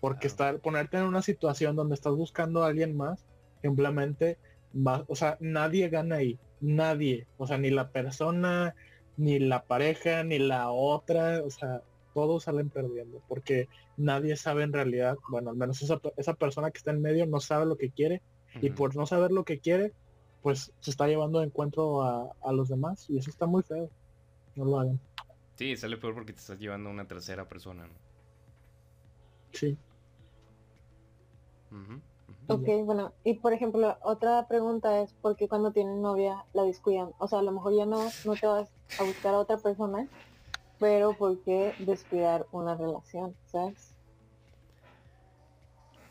Porque estar, ponerte en una situación donde estás buscando a alguien más, simplemente va, o sea, nadie gana ahí, nadie, o sea, ni la persona, ni la pareja, ni la otra, o sea, todos salen perdiendo, porque nadie sabe en realidad, bueno, al menos esa, esa persona que está en medio no sabe lo que quiere, y por no saber lo que quiere, pues se está llevando de encuentro a, a los demás, y eso está muy feo. No lo hagan. Sí, sale peor porque te estás llevando a una tercera persona, ¿no? Sí. Ujú. Ok, bueno, y por ejemplo, otra pregunta es ¿por qué cuando tienen novia la descuidan? O sea, a lo mejor ya no, no te vas a buscar a otra persona, pero ¿por qué descuidar una relación? ¿Sabes?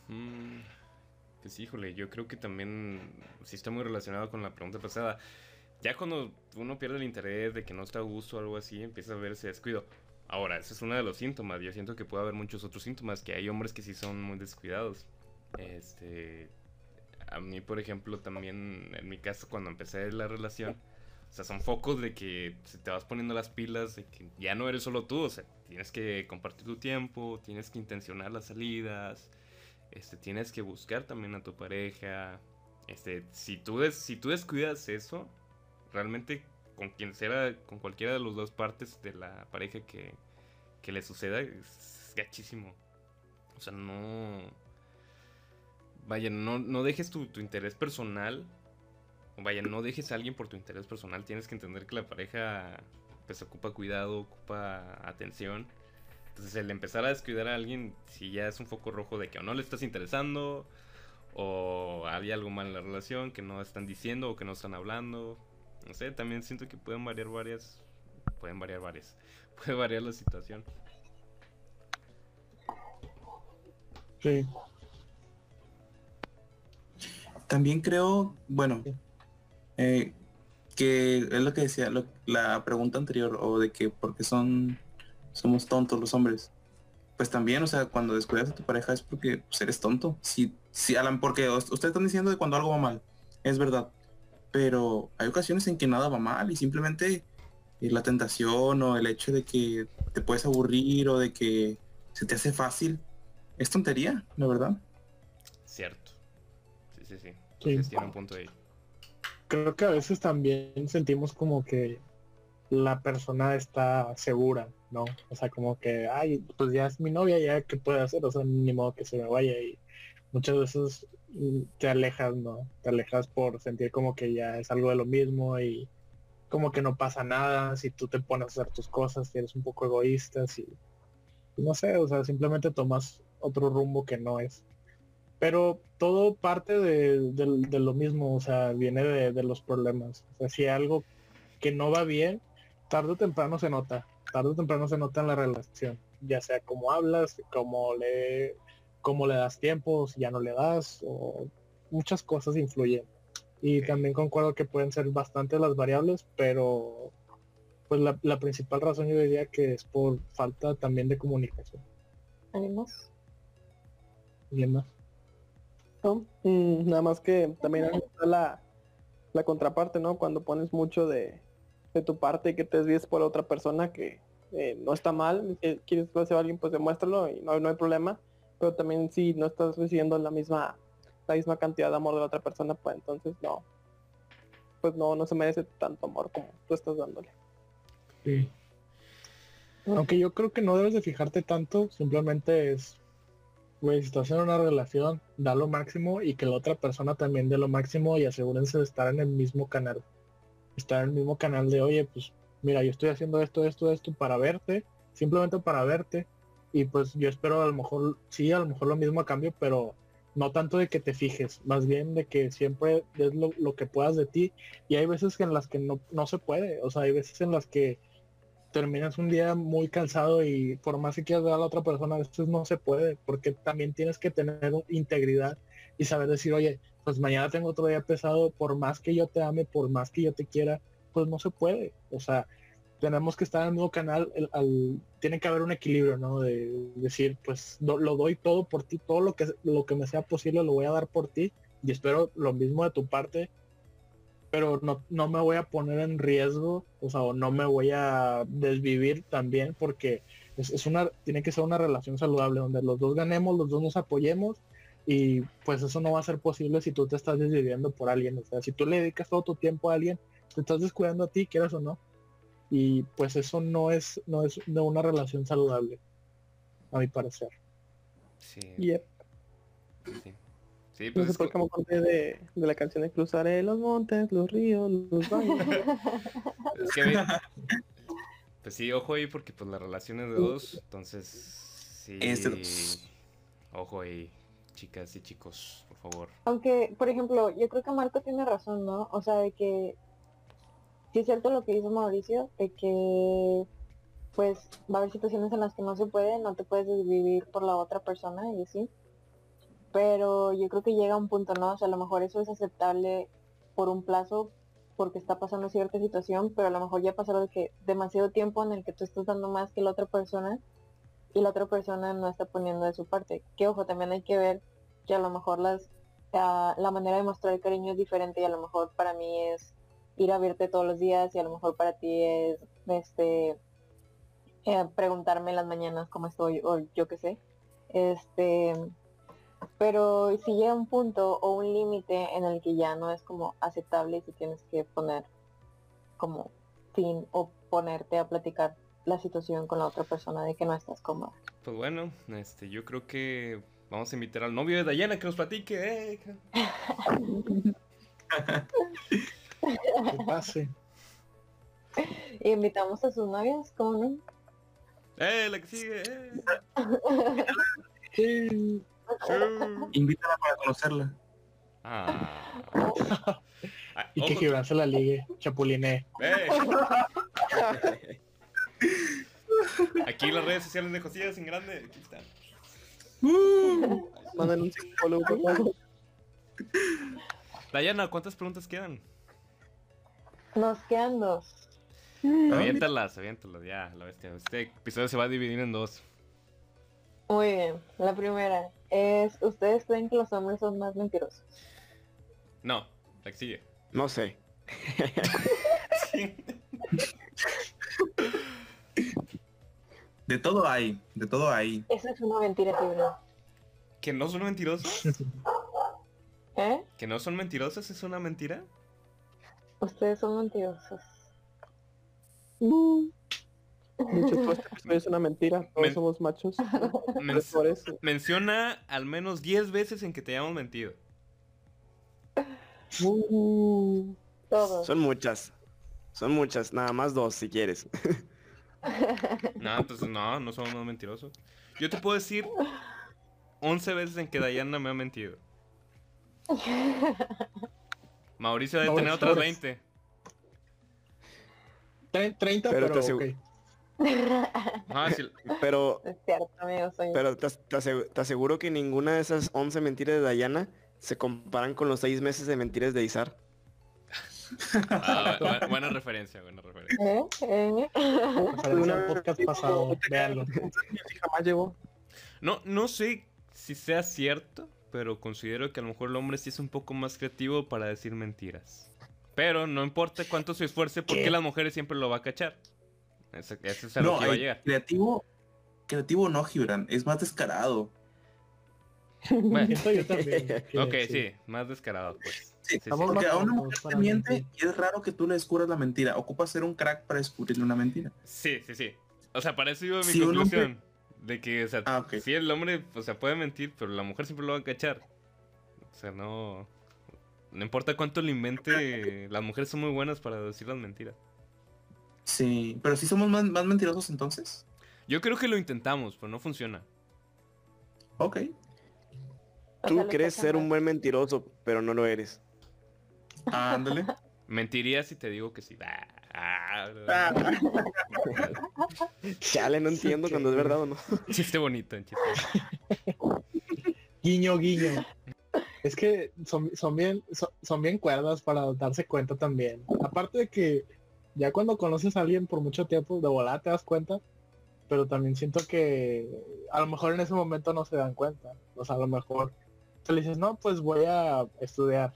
Mm, pues híjole, yo creo que también sí está muy relacionado con la pregunta pasada. Ya cuando uno pierde el interés de que no está a gusto o algo así, empieza a ver ese descuido. Ahora, ese es uno de los síntomas. Yo siento que puede haber muchos otros síntomas, que hay hombres que sí son muy descuidados. Este, a mí, por ejemplo, también en mi caso, cuando empecé la relación, o sea, son focos de que se te vas poniendo las pilas, de que ya no eres solo tú, o sea, tienes que compartir tu tiempo, tienes que intencionar las salidas, este, tienes que buscar también a tu pareja. Este, si tú, des, si tú descuidas eso, realmente con quien sea, con cualquiera de las dos partes de la pareja que, que le suceda, es gachísimo. O sea, no vaya, no, no dejes tu, tu, interés personal. Vaya, no dejes a alguien por tu interés personal. Tienes que entender que la pareja pues ocupa cuidado, ocupa atención. Entonces el empezar a descuidar a alguien, si ya es un foco rojo de que o no le estás interesando, o había algo mal en la relación que no están diciendo o que no están hablando. No sé, también siento que pueden variar varias. Pueden variar varias. Puede variar la situación. Sí. También creo, bueno, eh, que es lo que decía lo, la pregunta anterior, o de que porque son somos tontos los hombres. Pues también, o sea, cuando descuidas a tu pareja es porque pues, eres tonto. Si, si Alan, porque ustedes están diciendo de cuando algo va mal, es verdad. Pero hay ocasiones en que nada va mal y simplemente eh, la tentación o el hecho de que te puedes aburrir o de que se te hace fácil, es tontería, la verdad. Cierto. Sí, sí, sí. Sí. Entonces tiene un punto ahí. Creo que a veces también sentimos como que la persona está segura, ¿no? O sea, como que, ay, pues ya es mi novia, ya qué puede hacer, o sea, ni modo que se me vaya y muchas veces mm, te alejas, ¿no? Te alejas por sentir como que ya es algo de lo mismo y como que no pasa nada si tú te pones a hacer tus cosas, si eres un poco egoísta, si no sé, o sea, simplemente tomas otro rumbo que no es. Pero todo parte de, de- de lo mismo, o sea, viene de, de los problemas. O sea, si algo que no va bien, tarde o temprano se nota. Tarde o temprano se nota en la relación. Ya sea cómo hablas, cómo le, cómo le das tiempo, si ya no le das, o muchas cosas influyen. Y también concuerdo que pueden ser bastante las variables, pero pues la, la principal razón yo diría que es por falta también de comunicación. ¿Ánimos? ¿Alguien más? ¿No? Mm, nada más que también está la, la contraparte, ¿no? Cuando pones mucho de, de tu parte y que te desvíes por otra persona que eh, no está mal, que quieres hacer a alguien, pues demuéstralo y no, no hay problema. Pero también si no estás recibiendo la misma, la misma cantidad de amor de la otra persona, pues entonces no. Pues no, no se merece tanto amor como tú estás dándole. Sí. Aunque yo creo que no debes de fijarte tanto, simplemente es, güey, si estás en una relación, da lo máximo y que la otra persona también dé lo máximo y asegúrense de estar en el mismo canal. Estar en el mismo canal de, oye, pues mira, yo estoy haciendo esto, esto, esto para verte, simplemente para verte. Y pues yo espero a lo mejor, sí, a lo mejor lo mismo a cambio, pero no tanto de que te fijes, más bien de que siempre lo, lo que puedas de ti. Y hay veces en las que no, no se puede, o sea, hay veces en las que terminas un día muy cansado y por más que quieras dar a la otra persona, a veces no se puede, porque también tienes que tener integridad y saber decir, oye, pues mañana tengo otro día pesado, por más que yo te ame, por más que yo te quiera, pues no se puede. O sea, tenemos que estar en el mismo canal, el- al- tiene que haber un equilibrio, ¿no? De decir, pues do- lo doy todo por ti, todo lo que, lo que me sea posible lo voy a dar por ti y espero lo mismo de tu parte pero no, no me voy a poner en riesgo, o sea, o no me voy a desvivir también porque es, es una, tiene que ser una relación saludable donde los dos ganemos, los dos nos apoyemos y pues eso no va a ser posible si tú te estás desviviendo por alguien, o sea, si tú le dedicas todo tu tiempo a alguien, te estás descuidando a ti, quieras o no, y pues eso no es, no es de una relación saludable, a mi parecer. Sí, Y sí. Sí, no pues sé es por qué me acordé de, de la canción de Cruzaré los montes, los ríos, los valles. Es que, pues sí, ojo ahí porque pues la relación es de dos, entonces sí. Es de dos. Ojo ahí, chicas y chicos, por favor. Aunque, por ejemplo, yo creo que Marco tiene razón, ¿no? O sea, de que sí es cierto lo que dice Mauricio, de que pues va a haber situaciones en las que no se puede, no te puedes desvivir por la otra persona y así. Pero yo creo que llega un punto, ¿no? O sea, a lo mejor eso es aceptable por un plazo porque está pasando cierta situación, pero a lo mejor ya pasó de que demasiado tiempo en el que tú estás dando más que la otra persona y la otra persona no está poniendo de su parte. Que ojo, también hay que ver que a lo mejor las la, la manera de mostrar el cariño es diferente y a lo mejor para mí es ir a verte todos los días y a lo mejor para ti es este eh, preguntarme las mañanas cómo estoy o yo qué sé. Este, pero si llega un punto o un límite en el que ya no es como aceptable y si tienes que poner como fin o ponerte a platicar la situación con la otra persona de que no estás cómoda. Pues bueno, este, yo creo que vamos a invitar al novio de Dayana que nos platique. eh. Que pase. Y invitamos a sus novias, ¿cómo no? ¡Eh, la que sigue! eh. Sí. Invítala para conocerla. Ah. Ah, Y que ojo, Gibran se la ligue, chapuliné. eh. Aquí las redes sociales de Josías en grande. Aquí están. Manden un psicólogo, por favor. Dayana, ¿cuántas preguntas quedan? Nos quedan dos. Aviéntalas, aviéntalas, ya, la bestia. Este episodio se va a dividir en dos. Muy bien. La primera es, ¿ustedes creen que los hombres son más mentirosos? No, la que sigue. No sé. De todo hay, de todo hay. Esa es una mentira. ¿Que no son mentirosos? ¿Eh? ¿Que no son mentirosas es una mentira? Ustedes son mentirosos. Hecho, todo este episodio es una mentira. Todos Men- somos machos. Men- Es por eso. menciona al menos 10 veces en que te hayamos mentido. Uh. Son muchas. Son muchas. Nada más dos si quieres. No, entonces no, no somos más mentirosos. Yo te puedo decir 11 veces en que Dayana me ha mentido. Mauricio debe No, tener otras sobres. 20. Tre- 30, Pero pero, te Ah, sí, Pero, es cierto, amigo, soy pero te, as- te asegu- te aseguro que ninguna de esas 11 mentiras de Dayana se comparan con los 6 meses de mentiras de Izar. Ah, bu- bu- buena referencia, buena referencia. ¿Eh? ¿Eh? Podcast pasado, véanlo. si jamás llegó. No, no sé si sea cierto, pero considero que a lo mejor el hombre sí es un poco más creativo para decir mentiras. Pero no importa cuánto se esfuerce, porque ¿Qué? las mujeres siempre lo va a cachar. Eso, eso es lo No, que va a llegar. creativo, creativo no, Gibran, es más descarado. Bueno, yo también. ok, sí, más descarado, pues. Sí, Sí, sí. Porque a una mujer te miente y es raro que tú le descubras la mentira. Ocupa ser un crack para descubrirle una mentira. Sí, sí, sí. O sea, para eso iba mi Si un hombre- conclusión. De que, o sea, Ah, ok. sí, el hombre, o sea, puede mentir, pero la mujer siempre lo va a cachar. O sea, no... No importa cuánto le invente, las mujeres son muy buenas para decir las mentiras. Sí, pero si somos más, más mentirosos entonces. Yo creo que lo intentamos, pero no funciona. Ok. Tú sea, le crees ser un buen mentiroso, pero no lo eres. Ándale. Mentiría si te digo que sí. Ah, Ah, Chale, no entiendo cuando es verdad o no. Chiste bonito, chiste. Guiño, guiño. Es que son, son bien, son, son bien cuerdas para darse cuenta también. Aparte de que ya cuando conoces a alguien por mucho tiempo, de volada te das cuenta. Pero también siento que a lo mejor en ese momento no se dan cuenta. O sea, a lo mejor te dices, no, pues voy a estudiar.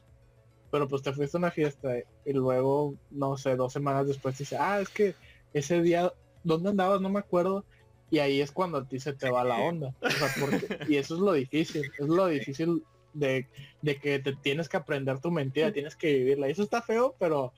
Pero pues te fuiste a una fiesta y luego, no sé, dos semanas después dices, ah, es que ese día, ¿dónde andabas? No me acuerdo. Y ahí es cuando a ti se te va la onda. O sea, porque, y eso es lo difícil. Es lo difícil de, de que te tienes que aprender tu mentira, tienes que vivirla. Y eso está feo, pero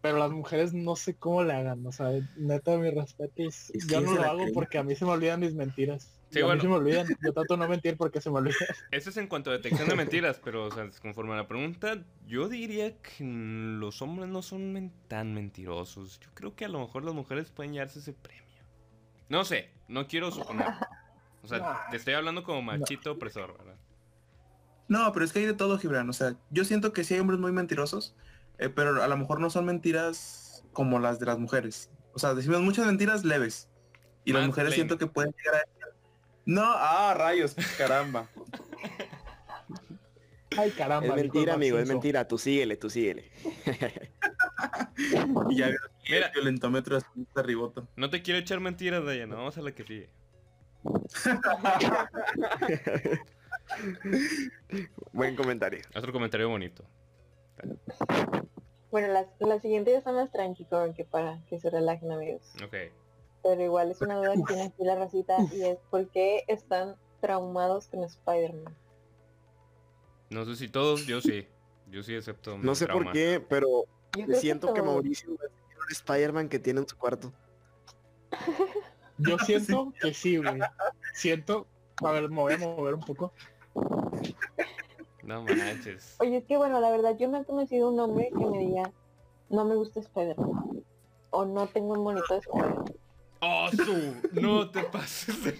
pero las mujeres no sé cómo le hagan. O sea, neta, mis respetos. Es que Yo no lo hago creen. porque a mí se me olvidan mis mentiras. Sí, Y a bueno. mí se me olvidan. Yo trato de no mentir porque se me olvidan. Eso es en cuanto a detección de mentiras, pero o sea, conforme a la pregunta, yo diría que los hombres no son men- tan mentirosos. Yo creo que a lo mejor las mujeres pueden llevarse ese premio. No sé, no quiero suponer. O sea, te estoy hablando como machito opresor, ¿verdad? No, pero es que hay de todo, Gibran. O sea, yo siento que sí hay hombres muy mentirosos, eh, pero a lo mejor no son mentiras como las de las mujeres. O sea, decimos muchas mentiras leves. Y las mujeres siento que pueden llegar a... No, ah, rayos, caramba. Ay, caramba. Es mentira, amigo, es mentira. Tú síguele, tú síguele. Y ya Mira. el violentómetro está riboto. No te quiero echar mentiras, Dayana. Vamos a la que sigue. Buen comentario. Otro comentario bonito. Bueno, la, la siguiente ya está más tranqui, que para que se relajen amigos. Ok. Pero igual es una duda que tiene aquí la racita y es ¿por qué están traumados con Spider-Man? No sé si todos, yo sí. Yo sí acepto. mi No sé por qué, pero siento que todos. Mauricio ser un Spider-Man que tiene en su cuarto. Yo siento que sí, güey. Siento... A ver, me voy a mover un poco. No manches. Oye, es que bueno, la verdad yo no he conocido un hombre que me diga no me gusta Spider-Man o no tengo un monito de Spider-Man. ¡Oh, su! No te pases de...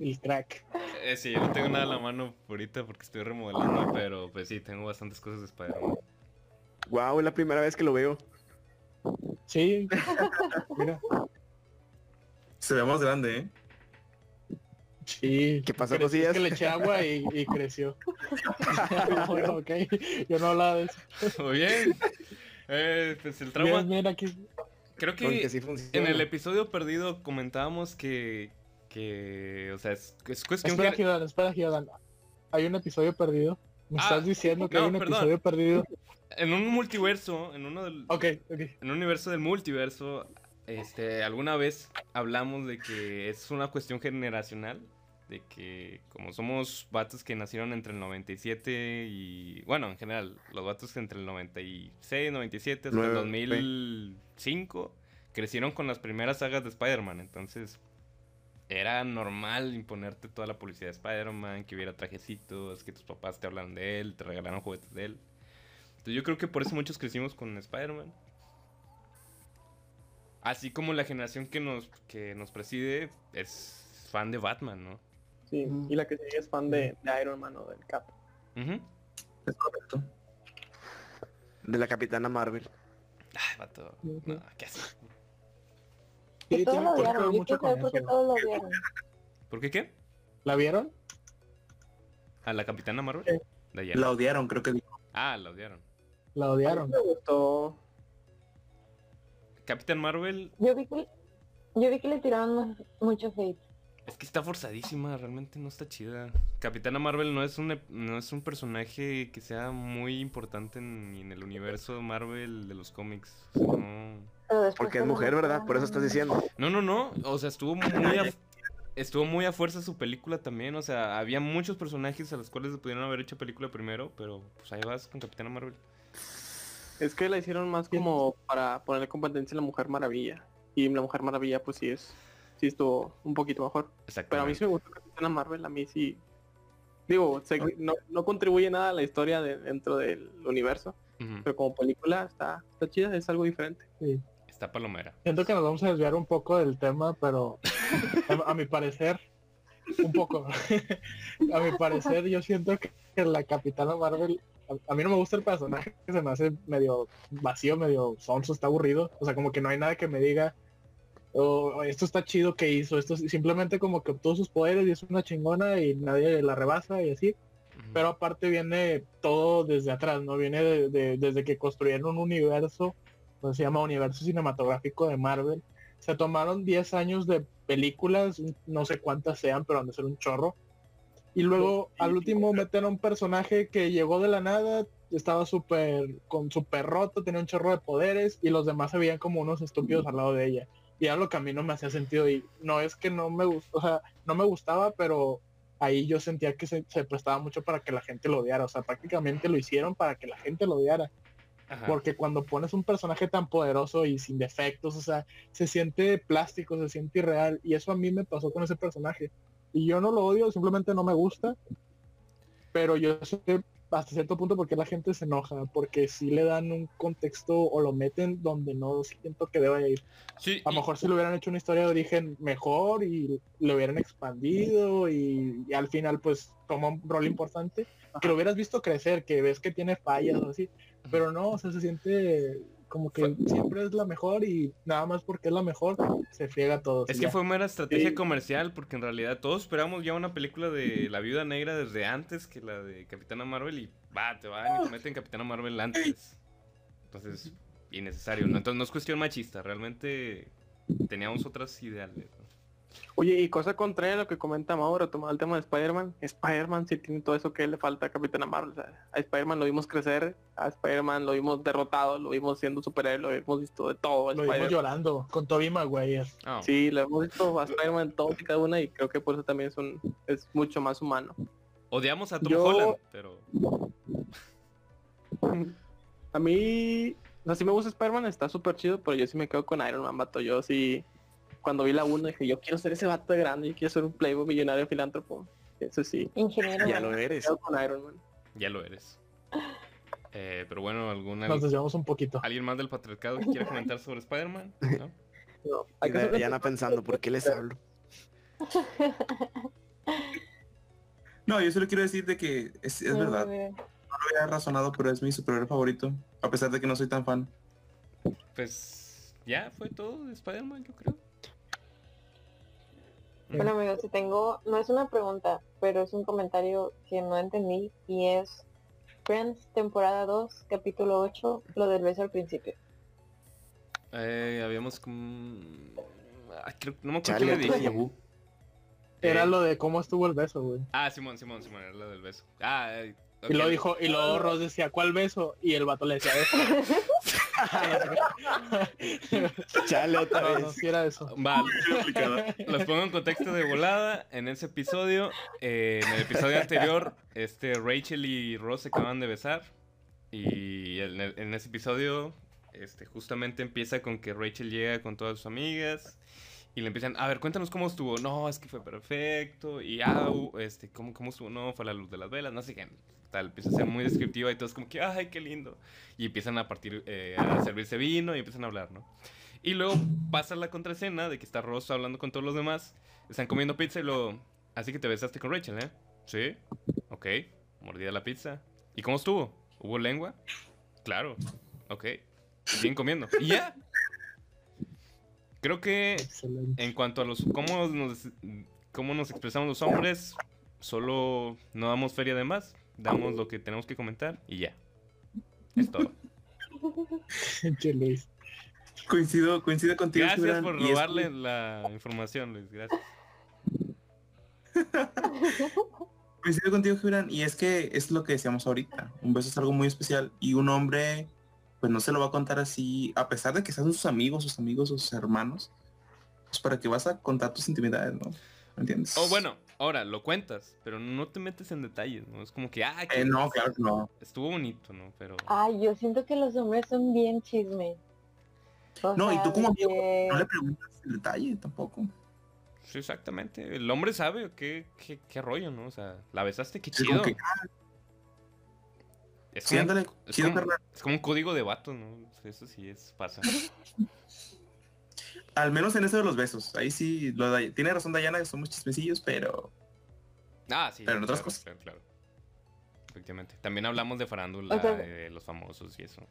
El crack. Eh, sí, yo no tengo nada en la mano ahorita porque estoy remodelando, pero pues sí, tengo bastantes cosas de Spider-Man. Wow, es la primera vez que lo veo. Sí. Mira. Se ve más grande, ¿eh? Sí. ¿Qué pasó, Creció, es cosillas? que le eché agua y, y creció. Bueno, ok. Yo no hablaba de eso. Muy bien. Eh, pues el trauma... Bien, bien, aquí. Creo que sí funciona. en el episodio perdido comentábamos que... que o sea, es, es cuestión Espera, que... Giordano, espera. Hay un episodio perdido. Me Ah, estás diciendo que no, hay un perdón. episodio perdido. En un multiverso, en uno del... Ok, ok. En un universo del multiverso, este, alguna vez hablamos de que es una cuestión generacional, de que como somos vatos que nacieron entre el 97 y, bueno, en general, los vatos entre el 96, 97 hasta el Nueve. 2005, crecieron con las primeras sagas de Spider-Man, entonces era normal imponerte toda la publicidad de Spider-Man, que hubiera trajecitos, que tus papás te hablaran de él, te regalaron juguetes de él. Entonces yo creo que por eso muchos crecimos con Spider-Man. Así como la generación que nos, que nos preside es fan de Batman, ¿no? Sí, Mm. y la que sigue es fan de, de Iron Man o del Cap. Ujú. Es correcto. De la Capitana Marvel. Ay, vato. No, ¿qué hace? Que Sí, todos lo odiaron, yo mucho quiero saber por qué todos lo odiaron. ¿Por qué qué? ¿La vieron? ¿A la Capitana Marvel? Sí. Diana. La odiaron, creo que dijo. Ah, la odiaron. La A mí odiaron. me gustó. Capitán Marvel Yo vi que, yo vi que le tiraban mu- mucho hate. Es que está forzadísima, realmente no está chida. Capitana Marvel no es un, no es un personaje que sea muy importante en, en el universo Marvel de los cómics. O sea, no... Pero después Porque es mujer, ¿verdad? Por eso estás diciendo. No, no, no. O sea, estuvo muy a, estuvo muy a fuerza su película también. O sea, había muchos personajes a los cuales le pudieron haber hecho película primero, pero pues ahí vas con Capitana Marvel. Es que la hicieron más como para ponerle competencia a la Mujer Maravilla. Y la Mujer Maravilla pues sí es, sí estuvo un poquito mejor. Exacto. Pero a mí sí me gustó Capitana Marvel, a mí sí. Digo, sé que no, no contribuye nada a la historia de- dentro del universo, pero como película está, está chida, es algo diferente. Está palomera. Siento que nos vamos a desviar un poco del tema, pero a, a mi parecer, un poco. a mi parecer, yo siento que, que la Capitana Marvel, a, a mí no me gusta el personaje, que se me hace medio vacío, medio sonso, está aburrido. O sea, como que no hay nada que me diga, "Oh, esto está chido que hizo, esto es- simplemente como que obtuvo sus poderes y es una chingona y nadie la rebasa y así. Pero aparte viene todo desde atrás, ¿no? Viene de- de- desde que construyeron un universo, pues se llama universo cinematográfico de Marvel. Se tomaron 10 años de películas, no sé cuántas sean, pero han de ser un chorro. Y luego al último meten a un personaje que llegó de la nada, estaba súper, con súper roto, tenía un chorro de poderes y los demás se veían como unos estúpidos al lado de ella. Y era lo que a mí no me hacía sentido y no es que no me gustó, o sea, no me gustaba, pero ahí yo sentía que se, se prestaba mucho para que la gente lo odiara. O sea, prácticamente lo hicieron para que la gente lo odiara. Ajá. Porque cuando pones un personaje tan poderoso y sin defectos, o sea, se siente plástico, se siente irreal. Y eso a mí me pasó con ese personaje. Y yo no lo odio, simplemente no me gusta. Pero yo sé hasta cierto punto porque la gente se enoja, porque si le dan un contexto o lo meten donde no siento que deba ir. Sí, A lo y- mejor si le hubieran hecho una historia de origen mejor y lo hubieran expandido y, y al final pues toma un rol importante, que lo hubieras visto crecer, que ves que tiene fallas o así, pero no, o sea, se siente como que siempre es la mejor y nada más porque es la mejor se friega a todos. Es que ya. fue mera estrategia Sí. comercial porque en realidad todos esperamos ya una película de la Viuda Negra desde antes que la de Capitana Marvel y va, te van y te meten Capitana Marvel antes. Entonces, innecesario, ¿no? Entonces no es cuestión machista, realmente teníamos otras ideales. Oye, y cosa contraria a lo que comenta Mauro, tomado el tema de Spider-Man, Spider-Man sí tiene todo eso que le falta a Capitana Marvel. O sea, a Spider-Man lo vimos crecer, a Spider-Man lo vimos derrotado, lo vimos siendo superhéroe, lo hemos visto de todo. Lo vimos llorando con Tobey Maguire. Ah, Sí, lo hemos visto a Spider-Man en todos y cada una y creo que por eso también es, un, es mucho más humano. Odiamos a Tom Yo- Holland, pero A mí, no sé si me gusta Spider-Man, está súper chido, pero yo sí me quedo con Iron Man, vato. Yo sí, cuando vi la 1 dije, yo quiero ser ese vato de grande, yo quiero ser un playboy millonario filántropo. Eso sí, Ingeniero. Ya lo eres. quedo con Iron Man. ya lo eres. Eh, pero bueno, ¿alguna, Nos desviamos un poquito. ¿alguien más del patriarcado que quiera comentar sobre Spider-Man? ¿No? No, Y hay que hacer una Diana pensando, ¿por qué les hablo? No, yo solo quiero decir de que es, verdad. bien. No lo había razonado, pero es mi superhéroe favorito. A pesar de que no soy tan fan. Pues ya fue todo de Spider-Man, yo creo. Bueno amigos, si tengo, no es una pregunta, pero es un comentario que no entendí y es Friends temporada 2, capítulo 8, lo del beso al principio. Eh, habíamos como... ah, creo- no me acuerdo Chale, qué le dije. vu. Era Eh, lo de cómo estuvo el beso, güey. Ah, Simón, Simón, Simón, era lo del beso. Ah, Y lo dijo, y luego Ross decía, ¿cuál beso? Y el vato le decía eso. Chale otra vez. no, sí era eso. Va, los pongo en contexto de volada. En ese episodio, eh, en el episodio anterior, este Rachel y Ross se acaban de besar. Y en, el- en ese episodio, este, justamente empieza con que Rachel llega con todas sus amigas. Y le empiezan, a ver, cuéntanos cómo estuvo. No, es que fue perfecto. Y ah, este, ¿cómo, cómo estuvo? No, fue la luz de las velas, no sé qué. Tal, empieza a ser muy descriptiva y todos como que, ay, qué lindo. Y empiezan a partir, eh, a servirse vino y empiezan a hablar, ¿no? Y luego pasa la contraescena de que está Ross hablando con todos los demás. Están comiendo pizza y lo... Así que te besaste con Rachel, ¿eh? Sí. Ok. Mordida la pizza. ¿Y cómo estuvo? ¿Hubo lengua? Claro. Ok. Siguen comiendo. Y ya. Creo que Excelente. en cuanto a los cómo nos, cómo nos expresamos los hombres, solo no damos feria de más, damos lo que tenemos que comentar y ya. Es todo. Coincido, coincido contigo. Gracias Gibran, por es- robarle la información, Luis. Gracias. Coincido contigo, Gibran, y es que es lo que decíamos ahorita. Un beso es algo muy especial y un hombre, pues no se lo va a contar así, a pesar de que sean sus amigos, sus amigos, sus hermanos. Pues para que vas a contar tus intimidades, ¿no? ¿Me entiendes? O bueno, ahora lo cuentas, pero no te metes en detalles, ¿no? Es como que, ah, que Eh, no, claro que no. estuvo bonito, ¿no? Pero... Ay, yo siento que los hombres son bien chisme. O No, y tú como amigo, que- no le preguntas el detalle tampoco. Sí, exactamente. El hombre sabe qué, qué, qué rollo, ¿no? O sea, la besaste, qué chido. que, Es sí, como, ándale, es chido, como- carnal. es como un código de vato, ¿no? Eso sí es, pasa. Al menos en eso de los besos. Ahí sí, lo de- tiene razón Dayana, que somos chismecillos, pero Ah, sí. Pero en otras claro, cosas. Claro, claro. Efectivamente. También hablamos de farándula, O sea- de los famosos y eso.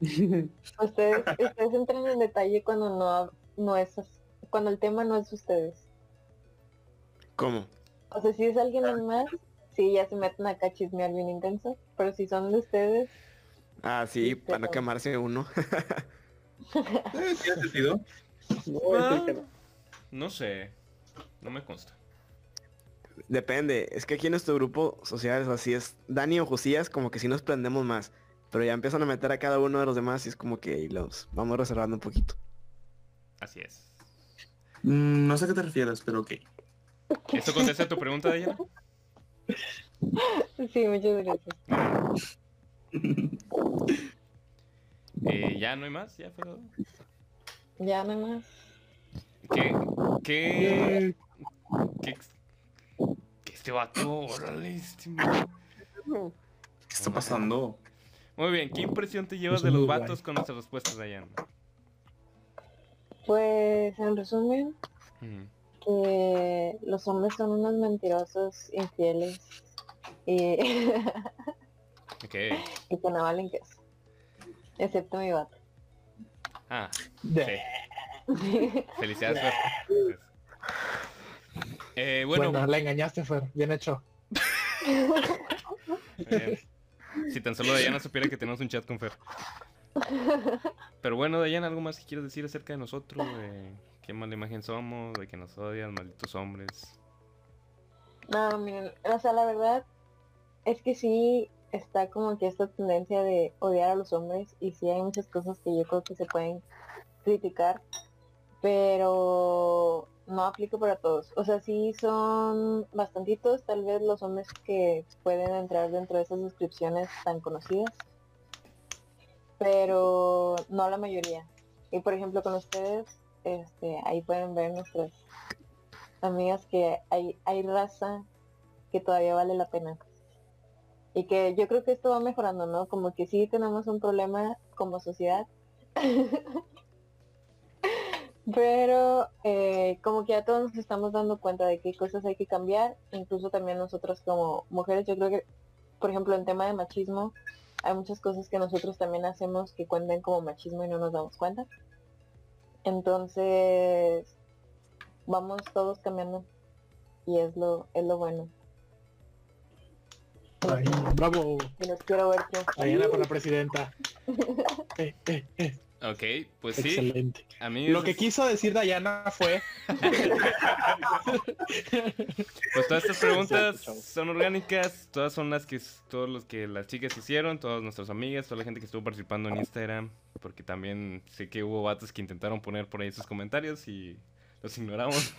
Ustedes, ustedes entran en detalle cuando no, no es, cuando el tema no es de ustedes. ¿Cómo? O sea, si es alguien más, sí, ya se meten acá a chismear bien intenso, pero si son de ustedes, Ah, sí, para no quemarse uno. eh, tiene sentido. No sé. No me consta. Depende, es que aquí en nuestro grupo social es así, es Dani o Josías, como que sí nos prendemos más. Pero ya empiezan a meter a cada uno de los demás y es como que los vamos reservando un poquito. Así es. Mm, no sé a qué te refieres, pero ok. ¿Esto contesta tu pregunta, Dayana? sí, muchas gracias. Eh, ya no hay más, ya fue todo. Ya nada más. ¿Qué? ¿Qué? ¿Qué? ex- ¿Qué este vato? Órale, este ¿Qué está pasando? Muy bien, ¿qué impresión te llevas de los vatos con nuestras respuestas, Dayana? Pues en resumen, que los hombres son unos mentirosos, infieles y, y que no valen queso. Excepto mi vato. Ah, De- sí. Felicidades, Fer. Eh, bueno, bueno, la engañaste, Fer. Bien hecho. eh, si tan solo Dayana supiera que tenemos un chat con Fer. Pero bueno, Dayana, ¿algo más que quieres decir acerca de nosotros? De qué mala imagen somos, de que nos odian, malditos hombres. No, miren, o sea, la verdad es que sí está como que esta tendencia de odiar a los hombres y sí hay muchas cosas que yo creo que se pueden criticar, pero no aplico para todos. O sea, sí son bastantitos tal vez los hombres que pueden entrar dentro de esas descripciones tan conocidas, pero no la mayoría. Y por ejemplo con ustedes, este, ahí pueden ver nuestras amigas que hay, hay raza que todavía vale la pena. Y que yo creo que esto va mejorando, ¿no? Como que sí tenemos un problema como sociedad. Pero eh, como que ya todos nos estamos dando cuenta de qué cosas hay que cambiar, incluso también nosotros como mujeres, yo creo que, por ejemplo, en tema de machismo, hay muchas cosas que nosotros también hacemos que cuenten como machismo y no nos damos cuenta. Entonces, vamos todos cambiando y es lo, es lo bueno. Ay, bravo. Ver triunfar. Dayana para presidenta. Eh, eh, eh, Ok, pues sí. Excelente. A mí Lo que quiso decir Dayana fue Pues todas estas preguntas son orgánicas, todas son las que todos los que las chicas hicieron, todas nuestras amigas, toda la gente que estuvo participando en Instagram, porque también sé que hubo vatos que intentaron poner por ahí sus comentarios y los ignoramos.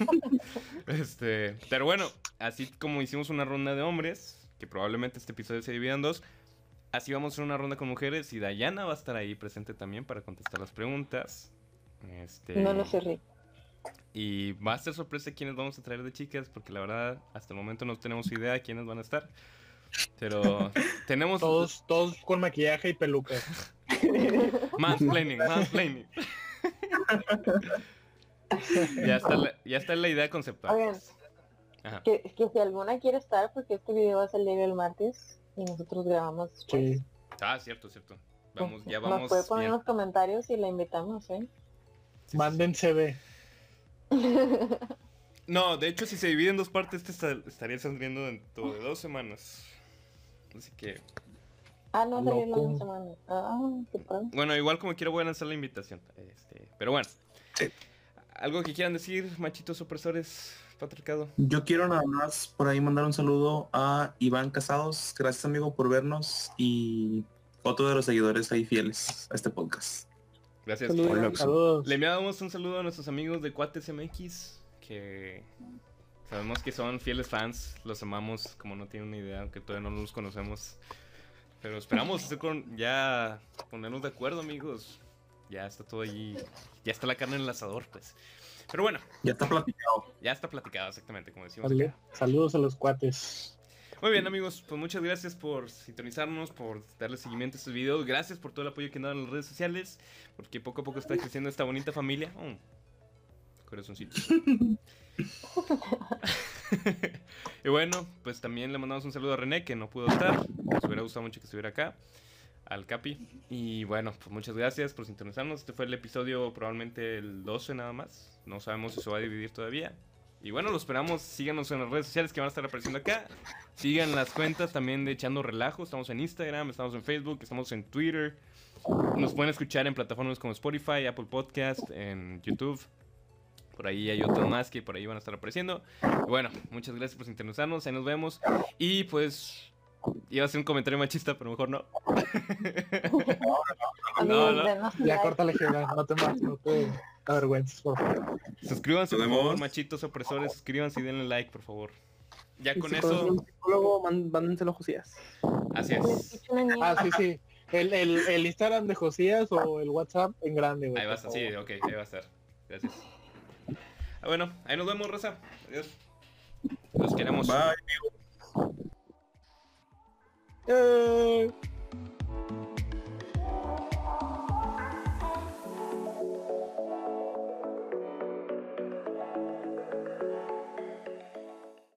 este, pero bueno, así como hicimos una ronda de hombres, que probablemente este episodio se divida en dos, así vamos a hacer una ronda con mujeres y Dayana va a estar ahí presente también para contestar las preguntas. Este, No lo sé, Rick. y va a ser sorpresa quiénes vamos a traer de chicas, porque la verdad, hasta el momento no tenemos idea de quiénes van a estar. Pero tenemos todos, todos con maquillaje y peluca. mansplaining, mansplaining. ya, está la, ya está la idea conceptual. Oigan, Ajá. que, que si alguna quiere estar, porque este video va a salir el martes y nosotros grabamos después. Sí. Ah, cierto, cierto. Vamos, ya Nos vamos puede poner bien. en los comentarios y la invitamos, ¿eh? Sí, Manden CV. No, de hecho, si se divide en dos partes, este esta- estaría saliendo dentro de dos semanas. Así que, ah, no, salió la Loco. misma semana. Ah, qué padre. bueno, igual como quiero voy a lanzar la invitación. Este, pero bueno. Sí. ¿Algo que quieran decir, machitos opresores, patriarcado? Yo quiero nada más por ahí mandar un saludo a Iván Casados. Gracias amigo por vernos y otro de los seguidores ahí fieles a este podcast. Gracias. Saludos. Hola. Saludos. Le enviamos un saludo a nuestros amigos de Cuates MX, que sabemos que son fieles fans, los amamos como no tienen una idea, aunque todavía no los conocemos. Pero esperamos con- ya ponernos de acuerdo, amigos. Ya está todo allí, ya está la carne en el asador, pues. Pero bueno, Ya está platicado. ya está platicado exactamente, como decimos. Salu- acá. Saludos a los cuates. Muy bien, amigos, pues muchas gracias por sintonizarnos, por darle seguimiento a estos videos. Gracias por todo el apoyo que nos dan en las redes sociales, porque poco a poco está creciendo esta bonita familia. Oh, corazoncito. y bueno, pues también le mandamos un saludo a René, que no pudo estar. Nos hubiera gustado mucho que estuviera acá. Al Capi. Y bueno, pues muchas gracias por sintonizarnos. Este fue el episodio probablemente el 12 nada más. No sabemos si se va a dividir todavía. Y bueno, lo esperamos. Síganos en las redes sociales que van a estar apareciendo acá. Sigan las cuentas también de Echando Relajo. Estamos en Instagram, estamos en Facebook, estamos en Twitter. Nos pueden escuchar en plataformas como Spotify, Apple Podcast, en YouTube. Por ahí hay otros más que por ahí van a estar apareciendo. Bueno, muchas gracias por sintonizarnos. Ahí nos vemos. Y pues iba a hacer un comentario machista, pero mejor no. Amigos, no. denos Ya like. córtale, Jera. No te ma- no te avergüences, por favor. Suscríbanse, por favor, machitos opresores. Suscríbanse y denle like, por favor. Ya con eso, un psicólogo, mándenselo a Josías. así es. Ah, sí, sí. El, el, el Instagram de Josías o el WhatsApp en grande, güey. Ahí va a estar, sí, ok, ahí va a estar. Gracias. Ah, bueno, ahí nos vemos, Rosa. Adiós. Los queremos. Bye. 嗯